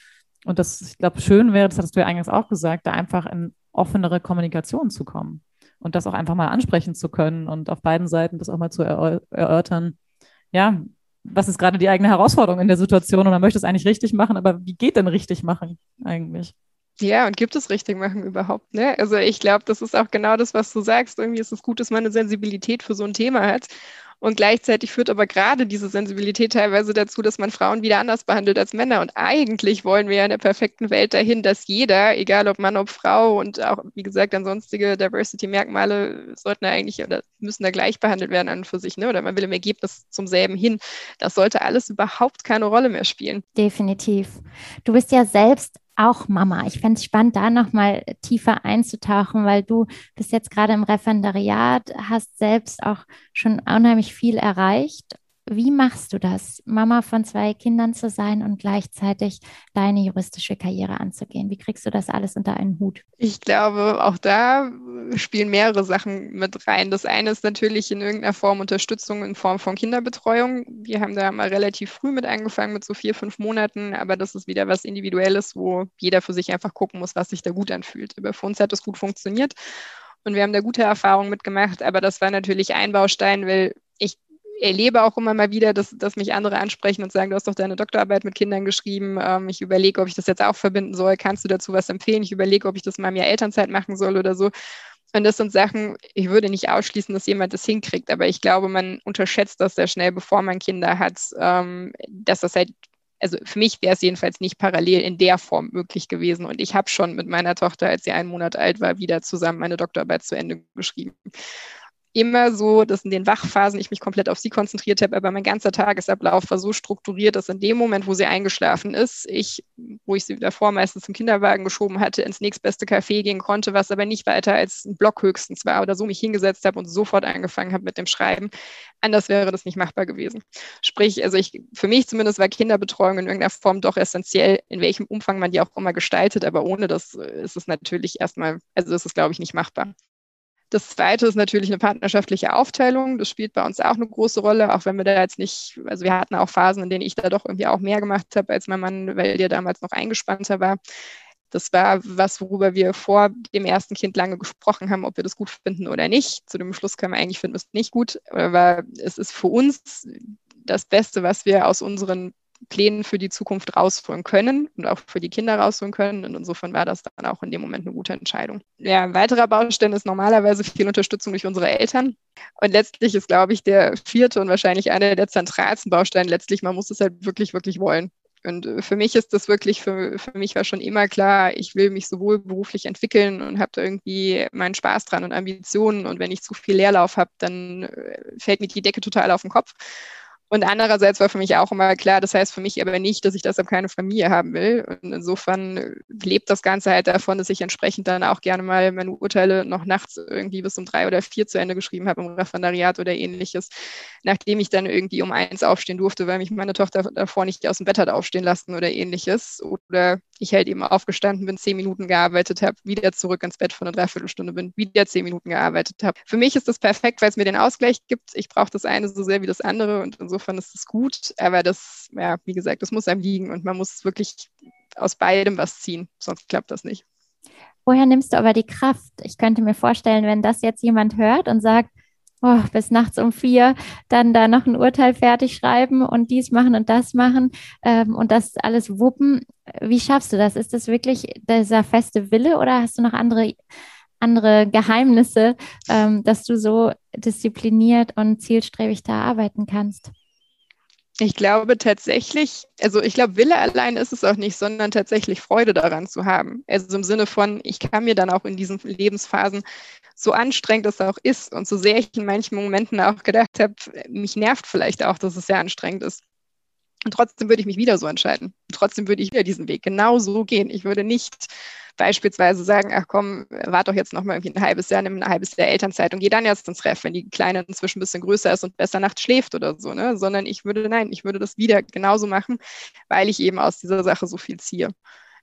Und das, ich glaube, schön wäre, das hattest du ja eingangs auch gesagt, da einfach in offenere Kommunikation zu kommen und das auch einfach mal ansprechen zu können und auf beiden Seiten das auch mal zu erörtern, ja, was ist gerade die eigene Herausforderung in der Situation und man möchte es eigentlich richtig machen, aber wie geht denn richtig machen eigentlich? Ja, und gibt es richtig machen überhaupt? Ne? Also ich glaube, das ist auch genau das, was du sagst. Irgendwie ist es gut, dass man eine Sensibilität für so ein Thema hat. Und gleichzeitig führt aber gerade diese Sensibilität teilweise dazu, dass man Frauen wieder anders behandelt als Männer. Und eigentlich wollen wir ja in der perfekten Welt dahin, dass jeder, egal ob Mann, ob Frau und auch, wie gesagt, dann sonstige Diversity-Merkmale sollten eigentlich oder müssen da gleich behandelt werden an und für sich. Ne? Oder man will im Ergebnis zum selben hin. Das sollte alles überhaupt keine Rolle mehr spielen. Definitiv. Du bist ja selbst auch Mama. Ich fände es spannend, da nochmal tiefer einzutauchen, weil du bist jetzt gerade im Referendariat, hast selbst auch schon unheimlich viel erreicht wie machst du das, Mama von zwei Kindern zu sein und gleichzeitig deine juristische Karriere anzugehen? Wie kriegst du das alles unter einen Hut? Ich glaube, auch da spielen mehrere Sachen mit rein. Das eine ist natürlich in irgendeiner Form Unterstützung in Form von Kinderbetreuung. Wir haben da mal relativ früh mit angefangen, mit so vier, fünf Monaten, aber das ist wieder was Individuelles, wo jeder für sich einfach gucken muss, was sich da gut anfühlt. Aber für uns hat das gut funktioniert. Und wir haben da gute Erfahrungen mitgemacht, aber das war natürlich ein Baustein, weil ich erlebe auch immer mal wieder, dass, dass mich andere ansprechen und sagen, du hast doch deine Doktorarbeit mit Kindern geschrieben. Ähm, ich überlege, ob ich das jetzt auch verbinden soll. Kannst du dazu was empfehlen? Ich überlege, ob ich das mal im Jahr Elternzeit machen soll oder so. Und das sind Sachen, ich würde nicht ausschließen, dass jemand das hinkriegt, aber ich glaube, man unterschätzt das sehr schnell, bevor man Kinder hat, ähm, dass das halt, also für mich wäre es jedenfalls nicht parallel in der Form möglich gewesen. Und ich habe schon mit meiner Tochter, als sie einen Monat alt war, wieder zusammen meine Doktorarbeit zu Ende geschrieben. Immer so, dass in den Wachphasen ich mich komplett auf sie konzentriert habe, aber mein ganzer Tagesablauf war so strukturiert, dass in dem Moment, wo sie eingeschlafen ist, ich, wo ich sie davor meistens im Kinderwagen geschoben hatte, ins nächstbeste Café gehen konnte, was aber nicht weiter als ein Block höchstens war oder so mich hingesetzt habe und sofort angefangen habe mit dem Schreiben. Anders wäre das nicht machbar gewesen. Sprich, also ich, für mich zumindest war Kinderbetreuung in irgendeiner Form doch essentiell, in welchem Umfang man die auch immer gestaltet, aber ohne das ist es natürlich erstmal, also ist es, glaube ich, nicht machbar. Das zweite ist natürlich eine partnerschaftliche Aufteilung. Das spielt bei uns auch eine große Rolle, auch wenn wir da jetzt nicht, also wir hatten auch Phasen, in denen ich da doch irgendwie auch mehr gemacht habe als mein Mann, weil der damals noch eingespannter war. Das war was, worüber wir vor dem ersten Kind lange gesprochen haben, ob wir das gut finden oder nicht. Zu dem Schluss können wir eigentlich finden, es nicht gut, aber es ist für uns das Beste, was wir aus unseren Plänen für die Zukunft rausholen können und auch für die Kinder rausholen können. Und insofern war das dann auch in dem Moment eine gute Entscheidung. Ja, ein weiterer Baustein ist normalerweise viel Unterstützung durch unsere Eltern. Und letztlich ist, glaube ich, der vierte und wahrscheinlich einer der zentralsten Bausteine letztlich, man muss es halt wirklich, wirklich wollen. Und äh, für mich ist das wirklich, für, für mich war schon immer klar, ich will mich sowohl beruflich entwickeln und habe da irgendwie meinen Spaß dran und Ambitionen. Und wenn ich zu viel Leerlauf habe, dann äh, fällt mir die Decke total auf den Kopf. Und andererseits war für mich auch immer klar, das heißt für mich aber nicht, dass ich deshalb keine Familie haben will. Und insofern lebt das Ganze halt davon, dass ich entsprechend dann auch gerne mal meine Urteile noch nachts irgendwie bis um drei oder vier zu Ende geschrieben habe im Referendariat oder ähnliches, nachdem ich dann irgendwie um eins aufstehen durfte, weil mich meine Tochter davor nicht aus dem Bett hat aufstehen lassen oder ähnliches. Oder ich halt eben aufgestanden bin, zehn Minuten gearbeitet habe, wieder zurück ins Bett für eine Dreiviertelstunde bin, wieder zehn Minuten gearbeitet habe. Für mich ist das perfekt, weil es mir den Ausgleich gibt. Ich brauche das eine so sehr wie das andere und insofern ist es gut. Aber das, ja, wie gesagt, das muss einem liegen und man muss wirklich aus beidem was ziehen, sonst klappt das nicht. Woher nimmst du aber die Kraft? Ich könnte mir vorstellen, wenn das jetzt jemand hört und sagt, oh, bis nachts um vier dann da noch ein Urteil fertig schreiben und dies machen und das machen ähm, und das alles wuppen. Wie schaffst du das? Ist das wirklich dieser feste Wille oder hast du noch andere, andere Geheimnisse, ähm, dass du so diszipliniert und zielstrebig da arbeiten kannst? Ich glaube tatsächlich, also ich glaube, Wille allein ist es auch nicht, sondern tatsächlich Freude daran zu haben. Also im Sinne von, ich kann mir dann auch in diesen Lebensphasen, so anstrengend es auch ist und so sehr ich in manchen Momenten auch gedacht habe, mich nervt vielleicht auch, dass es sehr anstrengend ist. Und trotzdem würde ich mich wieder so entscheiden. trotzdem würde ich wieder diesen Weg genau so gehen. Ich würde nicht beispielsweise sagen, ach komm, warte doch jetzt noch mal irgendwie ein halbes Jahr, nimm ein halbes Jahr Elternzeit und geh dann erst ins Ref, wenn die Kleine inzwischen ein bisschen größer ist und besser nachts schläft oder so, ne? Sondern ich würde, nein, ich würde das wieder genauso machen, weil ich eben aus dieser Sache so viel ziehe.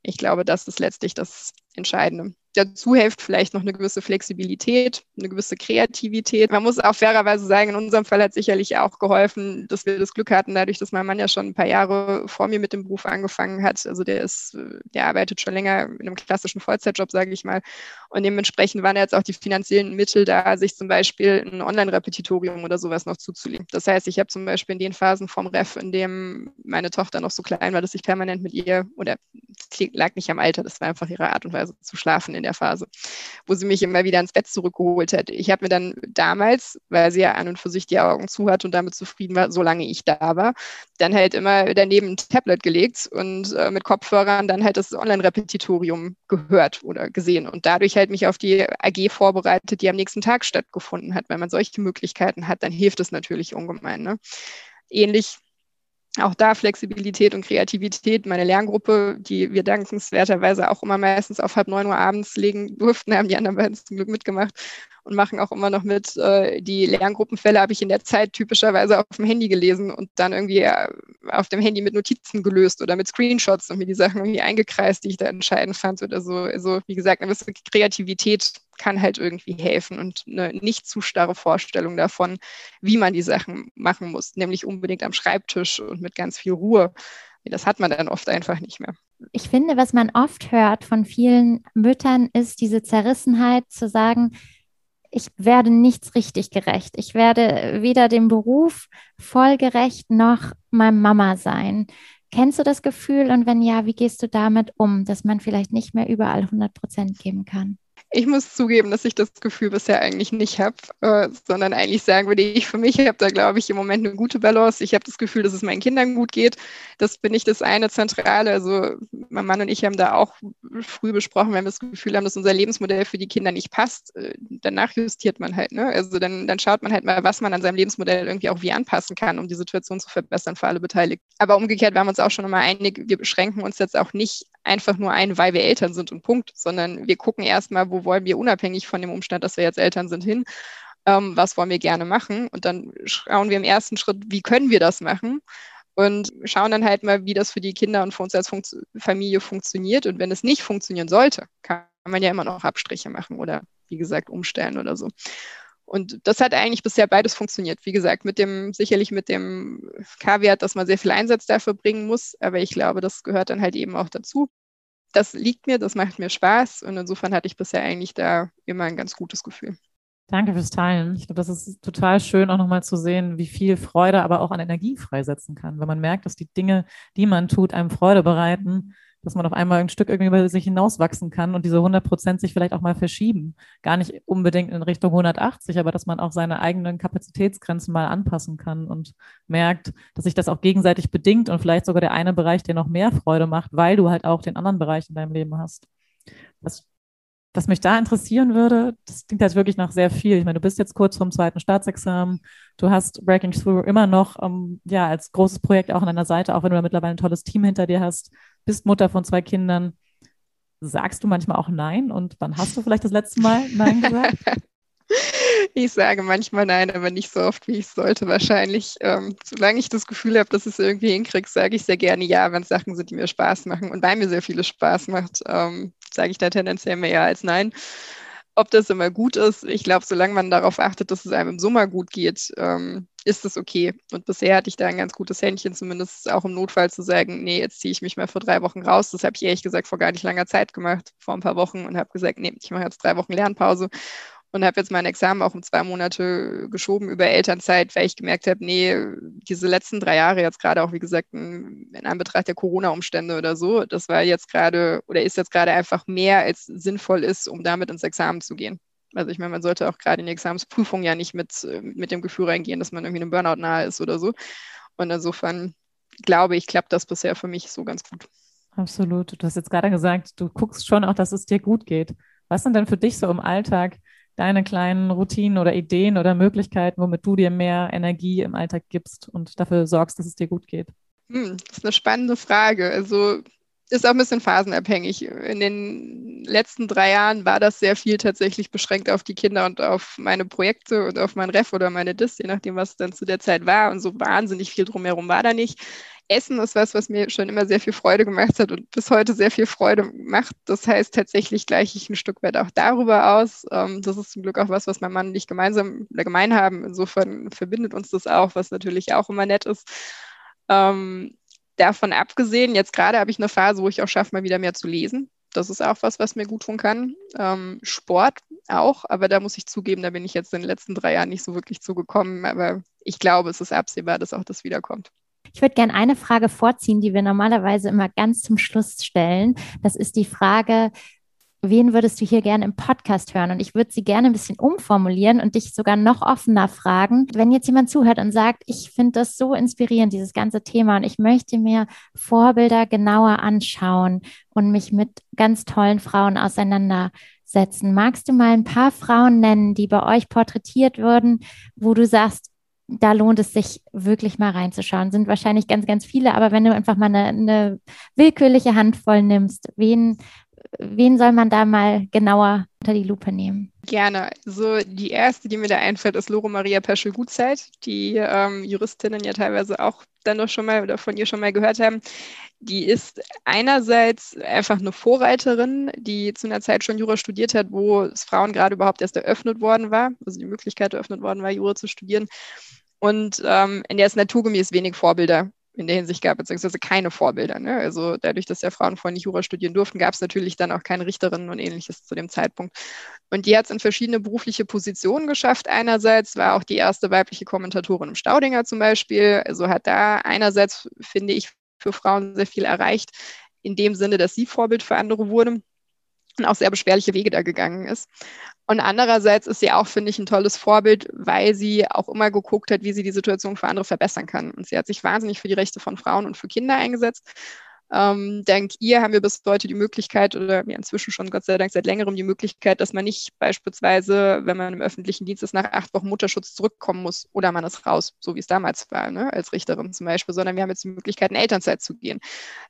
Ich glaube, das ist letztlich das Entscheidende dazu hilft vielleicht noch eine gewisse Flexibilität, eine gewisse Kreativität. Man muss auch fairerweise sagen, in unserem Fall hat sicherlich auch geholfen, dass wir das Glück hatten, dadurch, dass mein Mann ja schon ein paar Jahre vor mir mit dem Beruf angefangen hat. Also der ist, der arbeitet schon länger in einem klassischen Vollzeitjob, sage ich mal. Und dementsprechend waren jetzt auch die finanziellen Mittel da, sich zum Beispiel ein Online-Repetitorium oder sowas noch zuzulegen. Das heißt, ich habe zum Beispiel in den Phasen vom Ref, in dem meine Tochter noch so klein war, dass ich permanent mit ihr, oder lag nicht am Alter, das war einfach ihre Art und Weise zu schlafen in der Phase, wo sie mich immer wieder ins Bett zurückgeholt hat. Ich habe mir dann damals, weil sie ja an und für sich die Augen zu hat und damit zufrieden war, solange ich da war, dann halt immer daneben ein Tablet gelegt und äh, mit Kopfhörern dann halt das Online-Repetitorium gehört oder gesehen und dadurch halt mich auf die AG vorbereitet, die am nächsten Tag stattgefunden hat. Wenn man solche Möglichkeiten hat, dann hilft es natürlich ungemein. Ne? Ähnlich auch da Flexibilität und Kreativität. Meine Lerngruppe, die wir dankenswerterweise auch immer meistens auf halb neun Uhr abends legen durften, haben die anderen beiden zum Glück mitgemacht und machen auch immer noch mit. Äh, die Lerngruppenfälle habe ich in der Zeit typischerweise auf dem Handy gelesen und dann irgendwie äh, auf dem Handy mit Notizen gelöst oder mit Screenshots und mir die Sachen irgendwie eingekreist, die ich da entscheidend fand oder so. Also wie gesagt, eine gewisse Kreativität kann halt irgendwie helfen und eine nicht zu starre Vorstellung davon, wie man die Sachen machen muss, nämlich unbedingt am Schreibtisch und mit ganz viel Ruhe. Das hat man dann oft einfach nicht mehr. Ich finde, was man oft hört von vielen Müttern, ist diese Zerrissenheit zu sagen, ich werde nichts richtig gerecht. Ich werde weder dem Beruf voll gerecht noch meinem Mama sein. Kennst du das Gefühl und wenn ja, wie gehst du damit um, dass man vielleicht nicht mehr überall 100 Prozent geben kann? Ich muss zugeben, dass ich das Gefühl bisher eigentlich nicht habe, äh, sondern eigentlich sagen würde, ich für mich habe da, glaube ich, im Moment eine gute Balance. Ich habe das Gefühl, dass es meinen Kindern gut geht. Das bin ich das eine Zentrale. Also mein Mann und ich haben da auch früh besprochen, wenn wir das Gefühl haben, dass unser Lebensmodell für die Kinder nicht passt, äh, danach justiert man halt. Ne? Also dann, dann schaut man halt mal, was man an seinem Lebensmodell irgendwie auch wie anpassen kann, um die Situation zu verbessern für alle Beteiligten. Aber umgekehrt waren wir uns auch schon immer einig, wir beschränken uns jetzt auch nicht einfach nur ein, weil wir Eltern sind und Punkt, sondern wir gucken erstmal, wo wollen wir unabhängig von dem Umstand, dass wir jetzt Eltern sind, hin. Ähm, was wollen wir gerne machen? Und dann schauen wir im ersten Schritt, wie können wir das machen? Und schauen dann halt mal, wie das für die Kinder und für uns als Funkt Familie funktioniert. Und wenn es nicht funktionieren sollte, kann man ja immer noch Abstriche machen oder wie gesagt umstellen oder so. Und das hat eigentlich bisher beides funktioniert. Wie gesagt, mit dem, sicherlich mit dem Kaviar, dass man sehr viel Einsatz dafür bringen muss. Aber ich glaube, das gehört dann halt eben auch dazu. Das liegt mir, das macht mir Spaß. Und insofern hatte ich bisher eigentlich da immer ein ganz gutes Gefühl. Danke fürs Teilen. Ich glaube, das ist total schön, auch nochmal zu sehen, wie viel Freude aber auch an Energie freisetzen kann. Wenn man merkt, dass die Dinge, die man tut, einem Freude bereiten, dass man auf einmal ein Stück irgendwie über sich hinauswachsen kann und diese 100 Prozent sich vielleicht auch mal verschieben. Gar nicht unbedingt in Richtung 180, aber dass man auch seine eigenen Kapazitätsgrenzen mal anpassen kann und merkt, dass sich das auch gegenseitig bedingt und vielleicht sogar der eine Bereich dir noch mehr Freude macht, weil du halt auch den anderen Bereich in deinem Leben hast. Das was mich da interessieren würde, das klingt halt wirklich nach sehr viel. Ich meine, du bist jetzt kurz vorm zweiten Staatsexamen, du hast Breaking Through immer noch um, ja, als großes Projekt auch an deiner Seite, auch wenn du da mittlerweile ein tolles Team hinter dir hast, bist Mutter von zwei Kindern. Sagst du manchmal auch Nein? Und wann hast du vielleicht das letzte Mal Nein gesagt? Ich sage manchmal nein, aber nicht so oft, wie ich sollte wahrscheinlich. Ähm, solange ich das Gefühl habe, dass ich es irgendwie hinkriege, sage ich sehr gerne ja, wenn es Sachen sind, die mir Spaß machen. Und weil mir sehr viel Spaß macht, ähm, sage ich da tendenziell mehr ja als nein. Ob das immer gut ist, ich glaube, solange man darauf achtet, dass es einem im Sommer gut geht, ähm, ist es okay. Und bisher hatte ich da ein ganz gutes Händchen, zumindest auch im Notfall zu sagen, nee, jetzt ziehe ich mich mal für drei Wochen raus. Das habe ich ehrlich gesagt vor gar nicht langer Zeit gemacht, vor ein paar Wochen und habe gesagt, nee, ich mache jetzt drei Wochen Lernpause und habe jetzt mein Examen auch um zwei Monate geschoben über Elternzeit, weil ich gemerkt habe, nee, diese letzten drei Jahre jetzt gerade auch, wie gesagt, in, Anbetracht der Corona-Umstände oder so, das war jetzt gerade oder ist jetzt gerade einfach mehr als sinnvoll ist, um damit ins Examen zu gehen. Also ich meine, man sollte auch gerade in die Examensprüfung ja nicht mit, mit dem Gefühl reingehen, dass man irgendwie einem Burnout nahe ist oder so. Und insofern glaube ich, klappt das bisher für mich so ganz gut. Absolut. Du hast jetzt gerade gesagt, du guckst schon auch, dass es dir gut geht. Was sind denn für dich so im Alltag deine kleinen Routinen oder Ideen oder Möglichkeiten, womit du dir mehr Energie im Alltag gibst und dafür sorgst, dass es dir gut geht? Hm, das ist eine spannende Frage. Also ist auch ein bisschen phasenabhängig. In den letzten drei Jahren war das sehr viel tatsächlich beschränkt auf die Kinder und auf meine Projekte und auf mein Ref oder meine Dis, je nachdem, was dann zu der Zeit war. Und so wahnsinnig viel drumherum war da nicht. Essen ist was, was mir schon immer sehr viel Freude gemacht hat und bis heute sehr viel Freude macht. Das heißt, tatsächlich gleiche ich ein Stück weit auch darüber aus. Ähm, das ist zum Glück auch was, was mein Mann und ich gemeinsam oder gemein haben. Insofern verbindet uns das auch, was natürlich auch immer nett ist. Ähm, davon abgesehen, jetzt gerade habe ich eine Phase, wo ich auch schaffe, mal wieder mehr zu lesen. Das ist auch was, was mir gut tun kann. Ähm, Sport auch, aber da muss ich zugeben, da bin ich jetzt in den letzten drei Jahren nicht so wirklich zugekommen. Aber ich glaube, es ist absehbar, dass auch das wiederkommt. Ich würde gerne eine Frage vorziehen, die wir normalerweise immer ganz zum Schluss stellen. Das ist die Frage, wen würdest du hier gerne im Podcast hören? Und ich würde sie gerne ein bisschen umformulieren und dich sogar noch offener fragen. Wenn jetzt jemand zuhört und sagt, ich finde das so inspirierend, dieses ganze Thema, und ich möchte mir Vorbilder genauer anschauen und mich mit ganz tollen Frauen auseinandersetzen. Magst du mal ein paar Frauen nennen, die bei euch porträtiert würden, wo du sagst, da lohnt es sich wirklich mal reinzuschauen. Sind wahrscheinlich ganz, ganz viele, aber wenn du einfach mal eine, eine willkürliche Handvoll nimmst, wen, wen soll man da mal genauer unter die Lupe nehmen? Gerne. So die erste, die mir da einfällt, ist Loro Maria Peschel-Gutzeit, die ähm, Juristinnen ja teilweise auch dann noch schon mal oder von ihr schon mal gehört haben. Die ist einerseits einfach eine Vorreiterin, die zu einer Zeit schon Jura studiert hat, wo es Frauen gerade überhaupt erst eröffnet worden war, also die Möglichkeit eröffnet worden war, Jura zu studieren. Und ähm, in der es naturgemäß wenig Vorbilder in der Hinsicht gab, beziehungsweise keine Vorbilder. Ne? Also dadurch, dass ja Frauen vorher nicht Jura studieren durften, gab es natürlich dann auch keine Richterinnen und ähnliches zu dem Zeitpunkt. Und die hat es in verschiedene berufliche Positionen geschafft. Einerseits war auch die erste weibliche Kommentatorin im Staudinger zum Beispiel. Also hat da einerseits, finde ich, für Frauen sehr viel erreicht, in dem Sinne, dass sie Vorbild für andere wurde. Und auch sehr beschwerliche Wege da gegangen ist. Und andererseits ist sie auch, finde ich, ein tolles Vorbild, weil sie auch immer geguckt hat, wie sie die Situation für andere verbessern kann. Und sie hat sich wahnsinnig für die Rechte von Frauen und für Kinder eingesetzt ähm, dank ihr haben wir bis heute die Möglichkeit oder ja, inzwischen schon Gott sei Dank seit längerem die Möglichkeit, dass man nicht beispielsweise, wenn man im öffentlichen Dienst ist, nach acht Wochen Mutterschutz zurückkommen muss oder man ist raus, so wie es damals war, ne, als Richterin zum Beispiel, sondern wir haben jetzt die Möglichkeit, in Elternzeit zu gehen.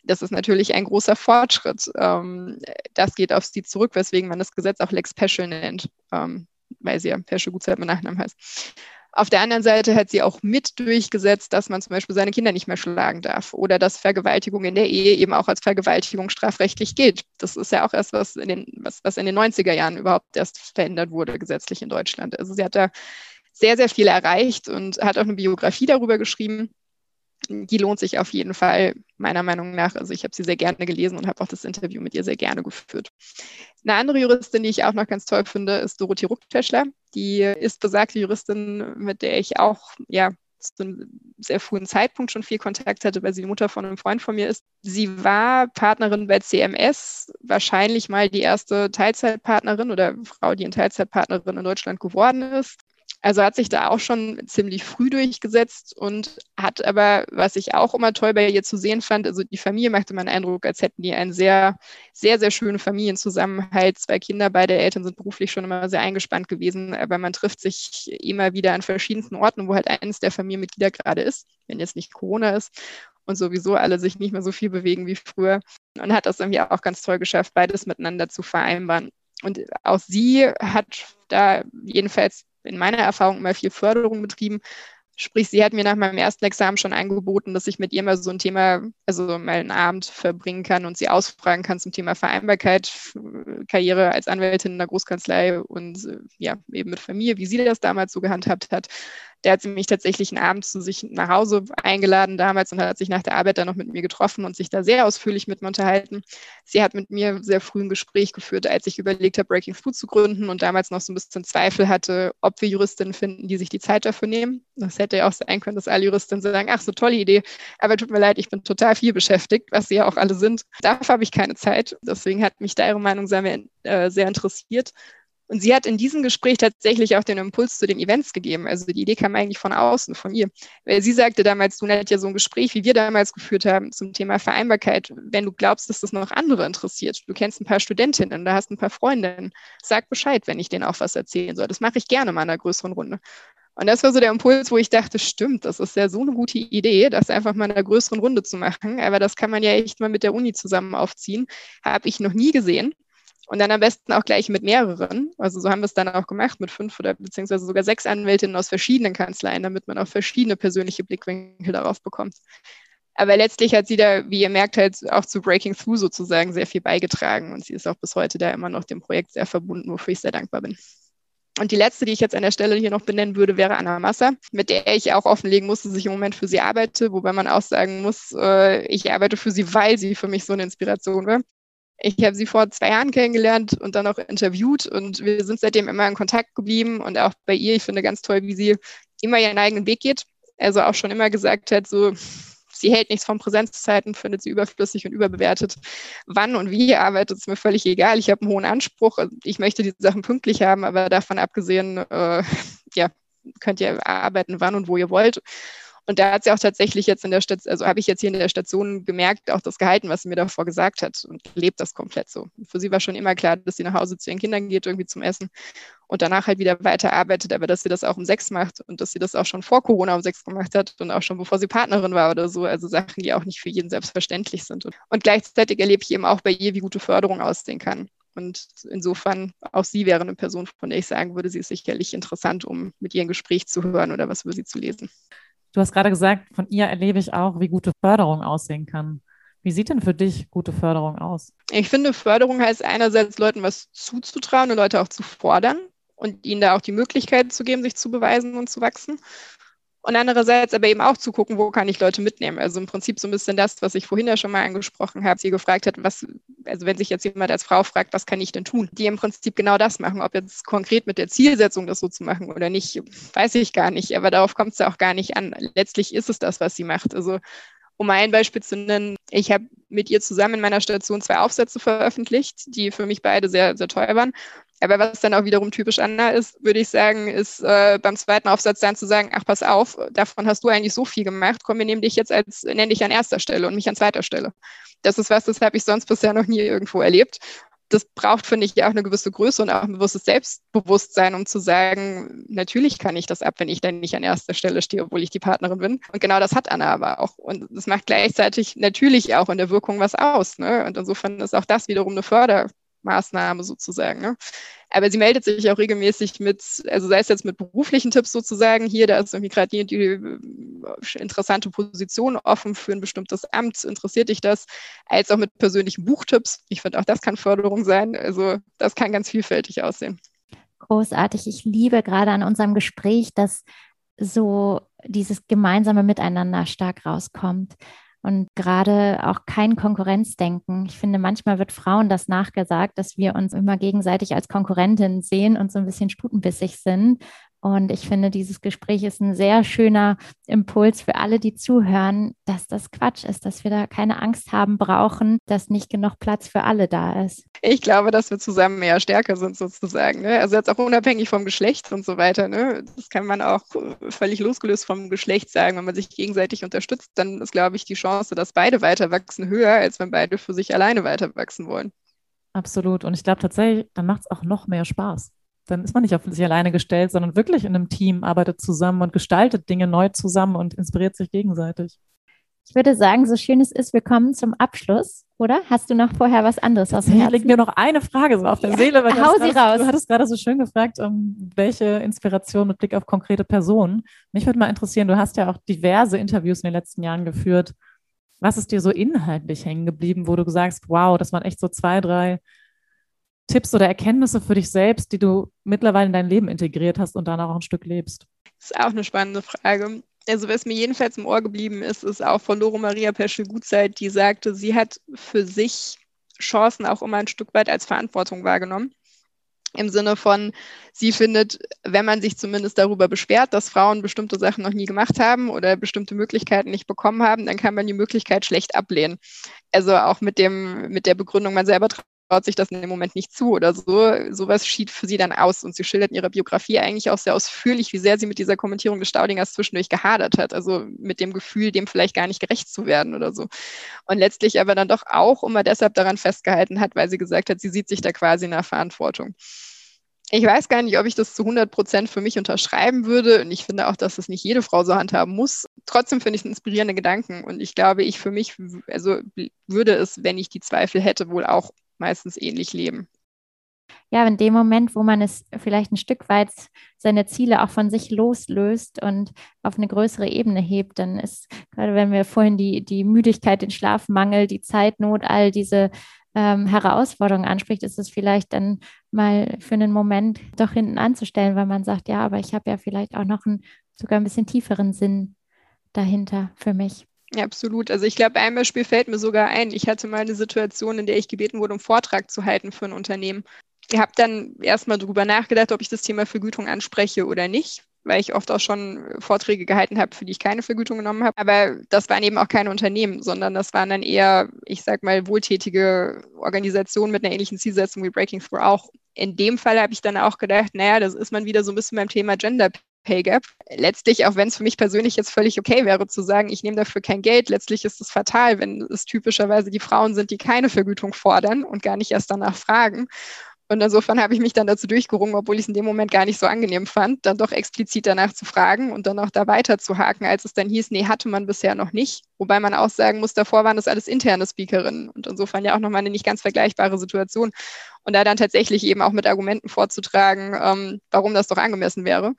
Das ist natürlich ein großer Fortschritt. Ähm, das geht auf sie zurück, weswegen man das Gesetz auch Lex Special nennt, ähm, weil sie ja Pesche Gutzeit mit Nachnamen heißt. Auf der anderen Seite hat sie auch mit durchgesetzt, dass man zum Beispiel seine Kinder nicht mehr schlagen darf oder dass Vergewaltigung in der Ehe eben auch als Vergewaltigung strafrechtlich gilt. Das ist ja auch erst was in den, was, was in den 90er Jahren überhaupt erst verändert wurde, gesetzlich in Deutschland. Also sie hat da sehr, sehr viel erreicht und hat auch eine Biografie darüber geschrieben die lohnt sich auf jeden Fall, meiner Meinung nach. Also ich habe sie sehr gerne gelesen und habe auch das Interview mit ihr sehr gerne geführt. Eine andere Juristin, die ich auch noch ganz toll finde, ist Dorothee Ruckteschler. Die ist besagte Juristin, mit der ich auch ja, zu einem sehr frühen Zeitpunkt schon viel Kontakt hatte, weil sie die Mutter von einem Freund von mir ist. Sie war Partnerin bei CMS, wahrscheinlich mal die erste Teilzeitpartnerin oder Frau, die in Teilzeitpartnerin in Deutschland geworden ist. Also hat sich da auch schon ziemlich früh durchgesetzt und hat aber, was ich auch immer toll bei ihr zu sehen fand, also die Familie machte meinen Eindruck, als hätten die einen sehr, sehr, sehr schönen Familienzusammenhalt. Zwei Kinder, beide Eltern sind beruflich schon immer sehr eingespannt gewesen, aber man trifft sich immer wieder an verschiedensten Orten, wo halt eines der Familienmitglieder gerade ist, wenn jetzt nicht Corona ist und sowieso alle sich nicht mehr so viel bewegen wie früher und hat das irgendwie auch ganz toll geschafft, beides miteinander zu vereinbaren. Und auch sie hat da jedenfalls in meiner Erfahrung immer viel Förderung betrieben. Sprich, sie hat mir nach meinem ersten Examen schon angeboten, dass ich mit ihr mal so ein Thema, also mal einen Abend verbringen kann und sie ausfragen kann zum Thema Vereinbarkeit, Karriere als Anwältin in der Großkanzlei und ja, eben mit Familie, wie sie das damals so gehandhabt hat. Der hat sie mich tatsächlich einen Abend zu sich nach Hause eingeladen damals und hat sich nach der Arbeit dann noch mit mir getroffen und sich da sehr ausführlich mit mir unterhalten. Sie hat mit mir sehr früh ein Gespräch geführt, als ich überlegt habe, Breaking Food zu gründen und damals noch so ein bisschen Zweifel hatte, ob wir Juristinnen finden, die sich die Zeit dafür nehmen. Das hätte ja auch sein können, dass alle Juristinnen sagen, ach, so tolle Idee, aber tut mir leid, ich bin total viel beschäftigt, was sie ja auch alle sind. Dafür habe ich keine Zeit. Deswegen hat mich da ihre Meinung sehr, äh, sehr interessiert. Und sie hat in diesem Gespräch tatsächlich auch den Impuls zu den Events gegeben. Also die Idee kam eigentlich von außen, von ihr. Weil sie sagte damals, du hattest ja so ein Gespräch, wie wir damals geführt haben, zum Thema Vereinbarkeit. Wenn du glaubst, dass das noch andere interessiert, du kennst ein paar Studentinnen, da hast ein paar Freundinnen, sag Bescheid, wenn ich denen auch was erzählen soll. Das mache ich gerne mal in einer größeren Runde. Und das war so der Impuls, wo ich dachte, stimmt, das ist ja so eine gute Idee, das einfach mal in einer größeren Runde zu machen. Aber das kann man ja echt mal mit der Uni zusammen aufziehen. Habe ich noch nie gesehen. Und dann am besten auch gleich mit mehreren. Also so haben wir es dann auch gemacht mit fünf oder beziehungsweise sogar sechs Anwältinnen aus verschiedenen Kanzleien, damit man auch verschiedene persönliche Blickwinkel darauf bekommt. Aber letztlich hat sie da, wie ihr merkt, halt auch zu Breaking Through sozusagen sehr viel beigetragen. Und sie ist auch bis heute da immer noch dem Projekt sehr verbunden, wofür ich sehr dankbar bin. Und die letzte, die ich jetzt an der Stelle hier noch benennen würde, wäre Anna Massa, mit der ich auch offenlegen musste, dass ich im Moment für sie arbeite, wobei man auch sagen muss, äh, ich arbeite für sie, weil sie für mich so eine Inspiration war. Ich habe sie vor zwei Jahren kennengelernt und dann auch interviewt und wir sind seitdem immer in Kontakt geblieben und auch bei ihr, ich finde ganz toll, wie sie immer ihren eigenen Weg geht. Also auch schon immer gesagt hat, so, sie hält nichts von Präsenzzeiten, findet sie überflüssig und überbewertet. Wann und wie arbeitet, ist mir völlig egal. Ich habe einen hohen Anspruch. Ich möchte die Sachen pünktlich haben, aber davon abgesehen, äh, ja, könnt ihr arbeiten, wann und wo ihr wollt. Und da hat sie auch tatsächlich jetzt in der Station, also habe ich jetzt hier in der Station gemerkt, auch das gehalten, was sie mir davor gesagt hat und lebt das komplett so. Für sie war schon immer klar, dass sie nach Hause zu ihren Kindern geht, irgendwie zum Essen und danach halt wieder weiterarbeitet, aber dass sie das auch um sechs macht und dass sie das auch schon vor Corona um sechs gemacht hat und auch schon bevor sie Partnerin war oder so. Also Sachen, die auch nicht für jeden selbstverständlich sind. Und gleichzeitig erlebe ich eben auch bei ihr, wie gute Förderung aussehen kann. Und insofern, auch sie wäre eine Person, von der ich sagen würde, sie ist sicherlich interessant, um mit ihr ein Gespräch zu hören oder was über sie zu lesen. Du hast gerade gesagt, von ihr erlebe ich auch, wie gute Förderung aussehen kann. Wie sieht denn für dich gute Förderung aus? Ich finde, Förderung heißt einerseits Leuten was zuzutrauen und Leute auch zu fordern und ihnen da auch die Möglichkeit zu geben, sich zu beweisen und zu wachsen. Und andererseits aber eben auch zu gucken, wo kann ich Leute mitnehmen. Also im Prinzip so ein bisschen das, was ich vorhin ja schon mal angesprochen habe, sie gefragt hat, was, also wenn sich jetzt jemand als Frau fragt, was kann ich denn tun? Die im Prinzip genau das machen. Ob jetzt konkret mit der Zielsetzung das so zu machen oder nicht, weiß ich gar nicht. Aber darauf kommt es ja auch gar nicht an. Letztlich ist es das, was sie macht. Also Um ein Beispiel zu nennen, ich habe mit ihr zusammen in meiner Station zwei Aufsätze veröffentlicht, die für mich beide sehr, sehr toll waren. Aber was dann auch wiederum typisch Anna ist, würde ich sagen, ist äh, beim zweiten Aufsatz dann zu sagen, ach, pass auf, davon hast du eigentlich so viel gemacht, komm, wir nehmen dich jetzt als, nenn dich an erster Stelle und mich an zweiter Stelle. Das ist was, das habe ich sonst bisher noch nie irgendwo erlebt das braucht, finde ich, ja auch eine gewisse Größe und auch ein gewisses Selbstbewusstsein, um zu sagen, natürlich kann ich das ab, wenn ich dann nicht an erster Stelle stehe, obwohl ich die Partnerin bin. Und genau das hat Anna aber auch. Und das macht gleichzeitig natürlich auch in der Wirkung was aus. Ne? Und insofern ist auch das wiederum eine Förder, Maßnahme sozusagen. Ne? Aber sie meldet sich auch regelmäßig mit, also sei es jetzt mit beruflichen Tipps sozusagen, hier, da ist irgendwie gerade die, die äh, interessante Position offen für ein bestimmtes Amt, interessiert dich das, als auch mit persönlichen Buchtipps. Ich finde auch, das kann Förderung sein. Also das kann ganz vielfältig aussehen. Großartig. Ich liebe gerade an unserem Gespräch, dass so dieses gemeinsame Miteinander stark rauskommt und gerade auch kein Konkurrenzdenken. Ich finde, manchmal wird Frauen das nachgesagt, dass wir uns immer gegenseitig als Konkurrentin sehen und so ein bisschen stutenbissig sind. Und ich finde, dieses Gespräch ist ein sehr schöner Impuls für alle, die zuhören, dass das Quatsch ist, dass wir da keine Angst haben brauchen, dass nicht genug Platz für alle da ist. Ich glaube, dass wir zusammen mehr stärker sind sozusagen. Ne? Also jetzt auch unabhängig vom Geschlecht und so weiter. Ne? Das kann man auch völlig losgelöst vom Geschlecht sagen. Wenn man sich gegenseitig unterstützt, dann ist, glaube ich, die Chance, dass beide weiter wachsen, höher, als wenn beide für sich alleine weiter wachsen wollen. Absolut. Und ich glaube tatsächlich, dann macht es auch noch mehr Spaß dann ist man nicht auf sich alleine gestellt, sondern wirklich in einem Team, arbeitet zusammen und gestaltet Dinge neu zusammen und inspiriert sich gegenseitig. Ich würde sagen, so schön es ist, wir kommen zum Abschluss, oder? Hast du noch vorher was anderes aus dem liegt mir noch eine Frage so auf der ja, Seele. Weil hau sie raus. Du hattest gerade so schön gefragt, um welche Inspiration mit Blick auf konkrete Personen. Mich würde mal interessieren, du hast ja auch diverse Interviews in den letzten Jahren geführt. Was ist dir so inhaltlich hängen geblieben, wo du sagst, wow, das waren echt so zwei, drei Tipps oder Erkenntnisse für dich selbst, die du mittlerweile in dein Leben integriert hast und danach auch ein Stück lebst? Das ist auch eine spannende Frage. Also was mir jedenfalls im Ohr geblieben ist, ist auch von Loro Maria Peschel-Gutzeit, die sagte, sie hat für sich Chancen auch immer ein Stück weit als Verantwortung wahrgenommen. Im Sinne von, sie findet, wenn man sich zumindest darüber beschwert, dass Frauen bestimmte Sachen noch nie gemacht haben oder bestimmte Möglichkeiten nicht bekommen haben, dann kann man die Möglichkeit schlecht ablehnen. Also auch mit dem, mit der Begründung, man selber traut sich das in dem Moment nicht zu oder so. Sowas schied für sie dann aus. Und sie schildert in ihrer Biografie eigentlich auch sehr ausführlich, wie sehr sie mit dieser Kommentierung des Staudingers zwischendurch gehadert hat. Also mit dem Gefühl, dem vielleicht gar nicht gerecht zu werden oder so. Und letztlich aber dann doch auch immer deshalb daran festgehalten hat, weil sie gesagt hat, sie sieht sich da quasi in der Verantwortung. Ich weiß gar nicht, ob ich das zu 100 Prozent für mich unterschreiben würde. Und ich finde auch, dass das nicht jede Frau so handhaben muss. Trotzdem finde ich es inspirierende Gedanken. Und ich glaube, ich für mich, also würde es, wenn ich die Zweifel hätte, wohl auch meistens ähnlich leben. Ja, in dem Moment, wo man es vielleicht ein Stück weit seine Ziele auch von sich loslöst und auf eine größere Ebene hebt, dann ist, gerade wenn wir vorhin die, die Müdigkeit, den Schlafmangel, die Zeitnot, all diese ähm, Herausforderungen anspricht, ist es vielleicht dann mal für einen Moment doch hinten anzustellen, weil man sagt, ja, aber ich habe ja vielleicht auch noch einen sogar ein bisschen tieferen Sinn dahinter für mich. Ja, absolut. Also ich glaube, ein Beispiel fällt mir sogar ein. Ich hatte mal eine Situation, in der ich gebeten wurde, um Vortrag zu halten für ein Unternehmen. Ich habe dann erstmal darüber nachgedacht, ob ich das Thema Vergütung anspreche oder nicht, weil ich oft auch schon Vorträge gehalten habe, für die ich keine Vergütung genommen habe. Aber das waren eben auch keine Unternehmen, sondern das waren dann eher, ich sag mal, wohltätige Organisationen mit einer ähnlichen Zielsetzung wie Breaking Through auch. In dem Fall habe ich dann auch gedacht, naja, das ist man wieder so ein bisschen beim Thema Gender Pay Gap. Letztlich, auch wenn es für mich persönlich jetzt völlig okay wäre zu sagen, ich nehme dafür kein Geld, letztlich ist es fatal, wenn es typischerweise die Frauen sind, die keine Vergütung fordern und gar nicht erst danach fragen. Und insofern habe ich mich dann dazu durchgerungen, obwohl ich es in dem Moment gar nicht so angenehm fand, dann doch explizit danach zu fragen und dann auch da weiter zu haken, als es dann hieß, nee, hatte man bisher noch nicht. Wobei man auch sagen muss, davor waren das alles interne Speakerinnen und insofern ja auch nochmal eine nicht ganz vergleichbare Situation. Und da dann tatsächlich eben auch mit Argumenten vorzutragen, ähm, warum das doch angemessen wäre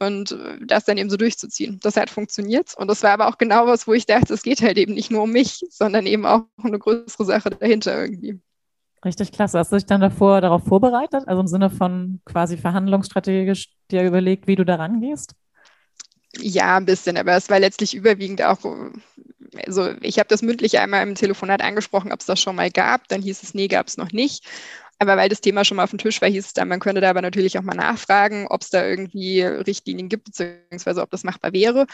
und äh, das dann eben so durchzuziehen. Das hat funktioniert. Und das war aber auch genau was, wo ich dachte, es geht halt eben nicht nur um mich, sondern eben auch um eine größere Sache dahinter irgendwie. Richtig klasse. Hast du dich dann davor darauf vorbereitet? Also im Sinne von quasi verhandlungsstrategisch dir überlegt, wie du da rangehst? Ja, ein bisschen, aber es war letztlich überwiegend auch, also ich habe das mündlich einmal im Telefonat angesprochen, ob es das schon mal gab, dann hieß es, nee, gab es noch nicht. Aber weil das Thema schon mal auf dem Tisch war, hieß es dann, man könnte da aber natürlich auch mal nachfragen, ob es da irgendwie Richtlinien gibt, beziehungsweise ob das machbar wäre.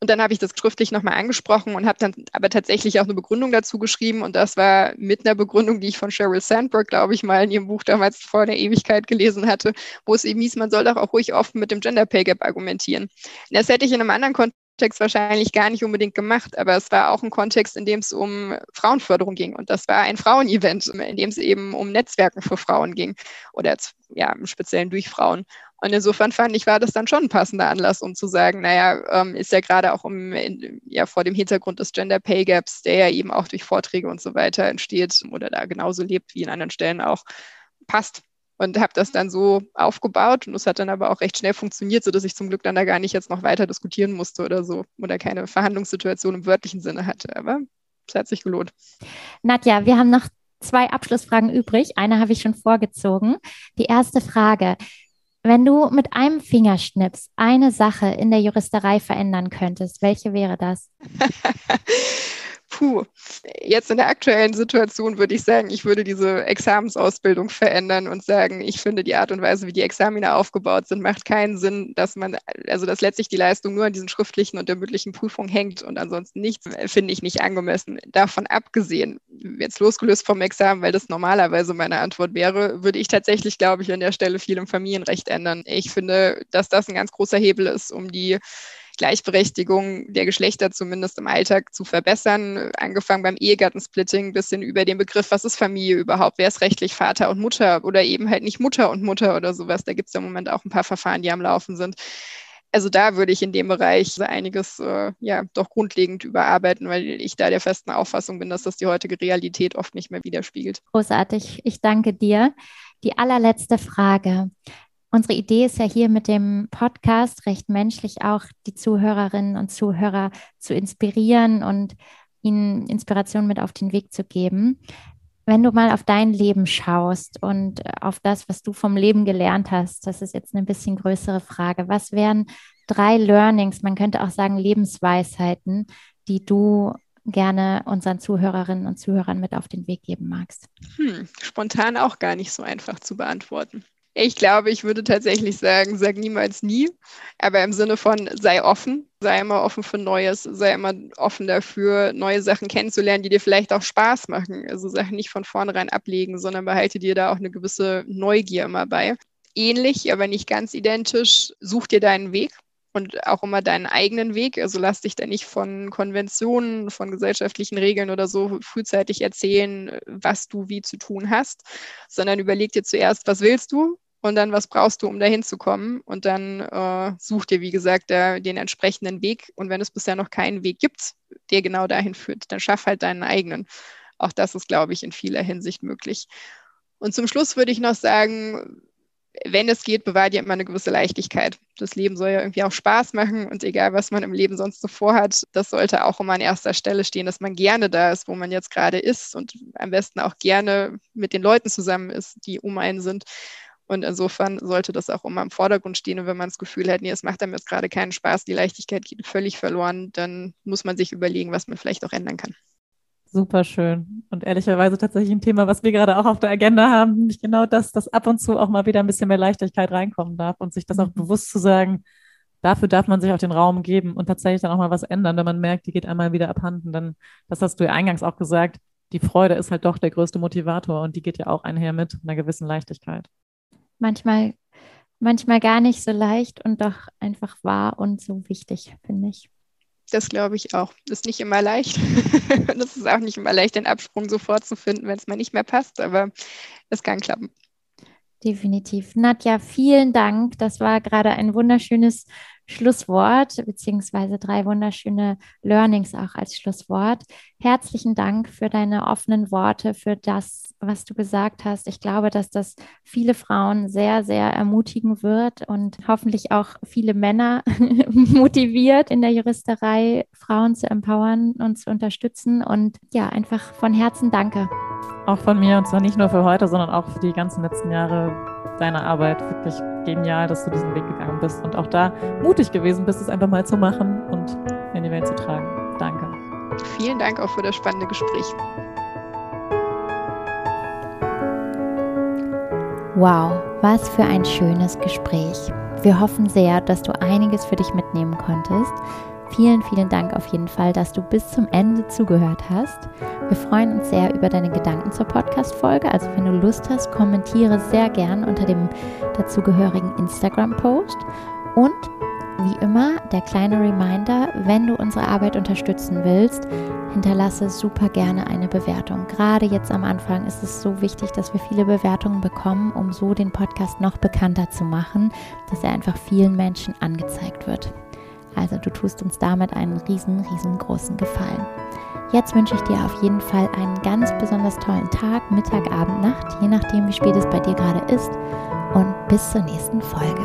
Und dann habe ich das schriftlich nochmal angesprochen und habe dann aber tatsächlich auch eine Begründung dazu geschrieben. Und das war mit einer Begründung, die ich von Sheryl Sandberg, glaube ich, mal in ihrem Buch damals vor der Ewigkeit gelesen hatte, wo es eben hieß, man soll doch auch ruhig offen mit dem Gender Pay Gap argumentieren. Das hätte ich in einem anderen Kontext wahrscheinlich gar nicht unbedingt gemacht, aber es war auch ein Kontext, in dem es um Frauenförderung ging. Und das war ein Frauenevent, in dem es eben um Netzwerken für Frauen ging oder ja, im Speziellen durch Frauen. Und insofern fand ich, war das dann schon ein passender Anlass, um zu sagen, naja, ähm, ist ja gerade auch im, in, ja, vor dem Hintergrund des Gender Pay Gaps, der ja eben auch durch Vorträge und so weiter entsteht oder da genauso lebt wie in anderen Stellen auch, passt. Und habe das dann so aufgebaut und es hat dann aber auch recht schnell funktioniert, sodass ich zum Glück dann da gar nicht jetzt noch weiter diskutieren musste oder so oder keine Verhandlungssituation im wörtlichen Sinne hatte. Aber es hat sich gelohnt. Nadja, wir haben noch zwei Abschlussfragen übrig. Eine habe ich schon vorgezogen. Die erste Frage. Wenn du mit einem Fingerschnips eine Sache in der Juristerei verändern könntest, welche wäre das? Puh, jetzt in der aktuellen Situation würde ich sagen, ich würde diese Examensausbildung verändern und sagen, ich finde die Art und Weise, wie die Examine aufgebaut sind, macht keinen Sinn, dass man, also dass letztlich die Leistung nur an diesen schriftlichen und der mündlichen Prüfung hängt und ansonsten nichts, finde ich nicht angemessen. Davon abgesehen, jetzt losgelöst vom Examen, weil das normalerweise meine Antwort wäre, würde ich tatsächlich, glaube ich, an der Stelle viel im Familienrecht ändern. Ich finde, dass das ein ganz großer Hebel ist, um die Gleichberechtigung der Geschlechter zumindest im Alltag zu verbessern, angefangen beim Ehegattensplitting bis hin über den Begriff, was ist Familie überhaupt, wer ist rechtlich Vater und Mutter oder eben halt nicht Mutter und Mutter oder sowas. Da gibt es ja im Moment auch ein paar Verfahren, die am Laufen sind. Also da würde ich in dem Bereich einiges äh, ja doch grundlegend überarbeiten, weil ich da der festen Auffassung bin, dass das die heutige Realität oft nicht mehr widerspiegelt. Großartig, ich danke dir. Die allerletzte Frage. Unsere Idee ist ja hier mit dem Podcast recht menschlich auch die Zuhörerinnen und Zuhörer zu inspirieren und ihnen Inspiration mit auf den Weg zu geben. Wenn du mal auf dein Leben schaust und auf das, was du vom Leben gelernt hast, das ist jetzt eine bisschen größere Frage. Was wären drei Learnings, man könnte auch sagen Lebensweisheiten, die du gerne unseren Zuhörerinnen und Zuhörern mit auf den Weg geben magst? Hm, spontan auch gar nicht so einfach zu beantworten. Ich glaube, ich würde tatsächlich sagen, sag niemals nie, aber im Sinne von sei offen, sei immer offen für Neues, sei immer offen dafür, neue Sachen kennenzulernen, die dir vielleicht auch Spaß machen. Also Sachen nicht von vornherein ablegen, sondern behalte dir da auch eine gewisse Neugier immer bei. Ähnlich, aber nicht ganz identisch, such dir deinen Weg und auch immer deinen eigenen Weg. Also lass dich da nicht von Konventionen, von gesellschaftlichen Regeln oder so frühzeitig erzählen, was du wie zu tun hast, sondern überleg dir zuerst, was willst du und dann, was brauchst du, um dahin zu kommen? Und dann äh, such dir, wie gesagt, der, den entsprechenden Weg. Und wenn es bisher noch keinen Weg gibt, der genau dahin führt, dann schaff halt deinen eigenen. Auch das ist, glaube ich, in vieler Hinsicht möglich. Und zum Schluss würde ich noch sagen, wenn es geht, bewahr dir immer eine gewisse Leichtigkeit. Das Leben soll ja irgendwie auch Spaß machen und egal, was man im Leben sonst so vorhat, das sollte auch immer an erster Stelle stehen, dass man gerne da ist, wo man jetzt gerade ist und am besten auch gerne mit den Leuten zusammen ist, die um einen sind. Und insofern sollte das auch immer im Vordergrund stehen. Und wenn man das Gefühl hat, nee, es macht einem jetzt gerade keinen Spaß, die Leichtigkeit geht völlig verloren, dann muss man sich überlegen, was man vielleicht auch ändern kann. Super schön. Und ehrlicherweise tatsächlich ein Thema, was wir gerade auch auf der Agenda haben, nämlich genau das, dass ab und zu auch mal wieder ein bisschen mehr Leichtigkeit reinkommen darf und sich das auch mhm. bewusst zu sagen, dafür darf man sich auch den Raum geben und tatsächlich dann auch mal was ändern, wenn man merkt, die geht einmal wieder abhanden. Dann, das hast du ja eingangs auch gesagt, die Freude ist halt doch der größte Motivator und die geht ja auch einher mit einer gewissen Leichtigkeit manchmal, manchmal gar nicht so leicht und doch einfach wahr und so wichtig, finde ich. Das glaube ich auch. Ist nicht immer leicht. und es ist auch nicht immer leicht, den Absprung sofort zu finden, wenn es mal nicht mehr passt, aber es kann klappen. Definitiv. Nadja, vielen Dank. Das war gerade ein wunderschönes Schlusswort, beziehungsweise drei wunderschöne Learnings auch als Schlusswort. Herzlichen Dank für deine offenen Worte, für das, was du gesagt hast. Ich glaube, dass das viele Frauen sehr, sehr ermutigen wird und hoffentlich auch viele Männer motiviert, in der Juristerei Frauen zu empowern und zu unterstützen. Und ja, einfach von Herzen danke. Auch von mir, und zwar nicht nur für heute, sondern auch für die ganzen letzten Jahre deiner Arbeit. Wirklich genial, dass du diesen Weg gegangen bist und auch da mutig gewesen bist, es einfach mal zu machen und in die Welt zu tragen. Danke. Vielen Dank auch für das spannende Gespräch. Wow, was für ein schönes Gespräch. Wir hoffen sehr, dass du einiges für dich mitnehmen konntest Vielen, vielen Dank auf jeden Fall, dass du bis zum Ende zugehört hast. Wir freuen uns sehr über deine Gedanken zur Podcast-Folge. Also, wenn du Lust hast, kommentiere sehr gern unter dem dazugehörigen Instagram-Post. Und wie immer, der kleine Reminder, wenn du unsere Arbeit unterstützen willst, hinterlasse super gerne eine Bewertung. Gerade jetzt am Anfang ist es so wichtig, dass wir viele Bewertungen bekommen, um so den Podcast noch bekannter zu machen, dass er einfach vielen Menschen angezeigt wird. Also du tust uns damit einen riesen, riesengroßen Gefallen. Jetzt wünsche ich dir auf jeden Fall einen ganz besonders tollen Tag, Mittag, Abend, Nacht, je nachdem, wie spät es bei dir gerade ist. Und bis zur nächsten Folge.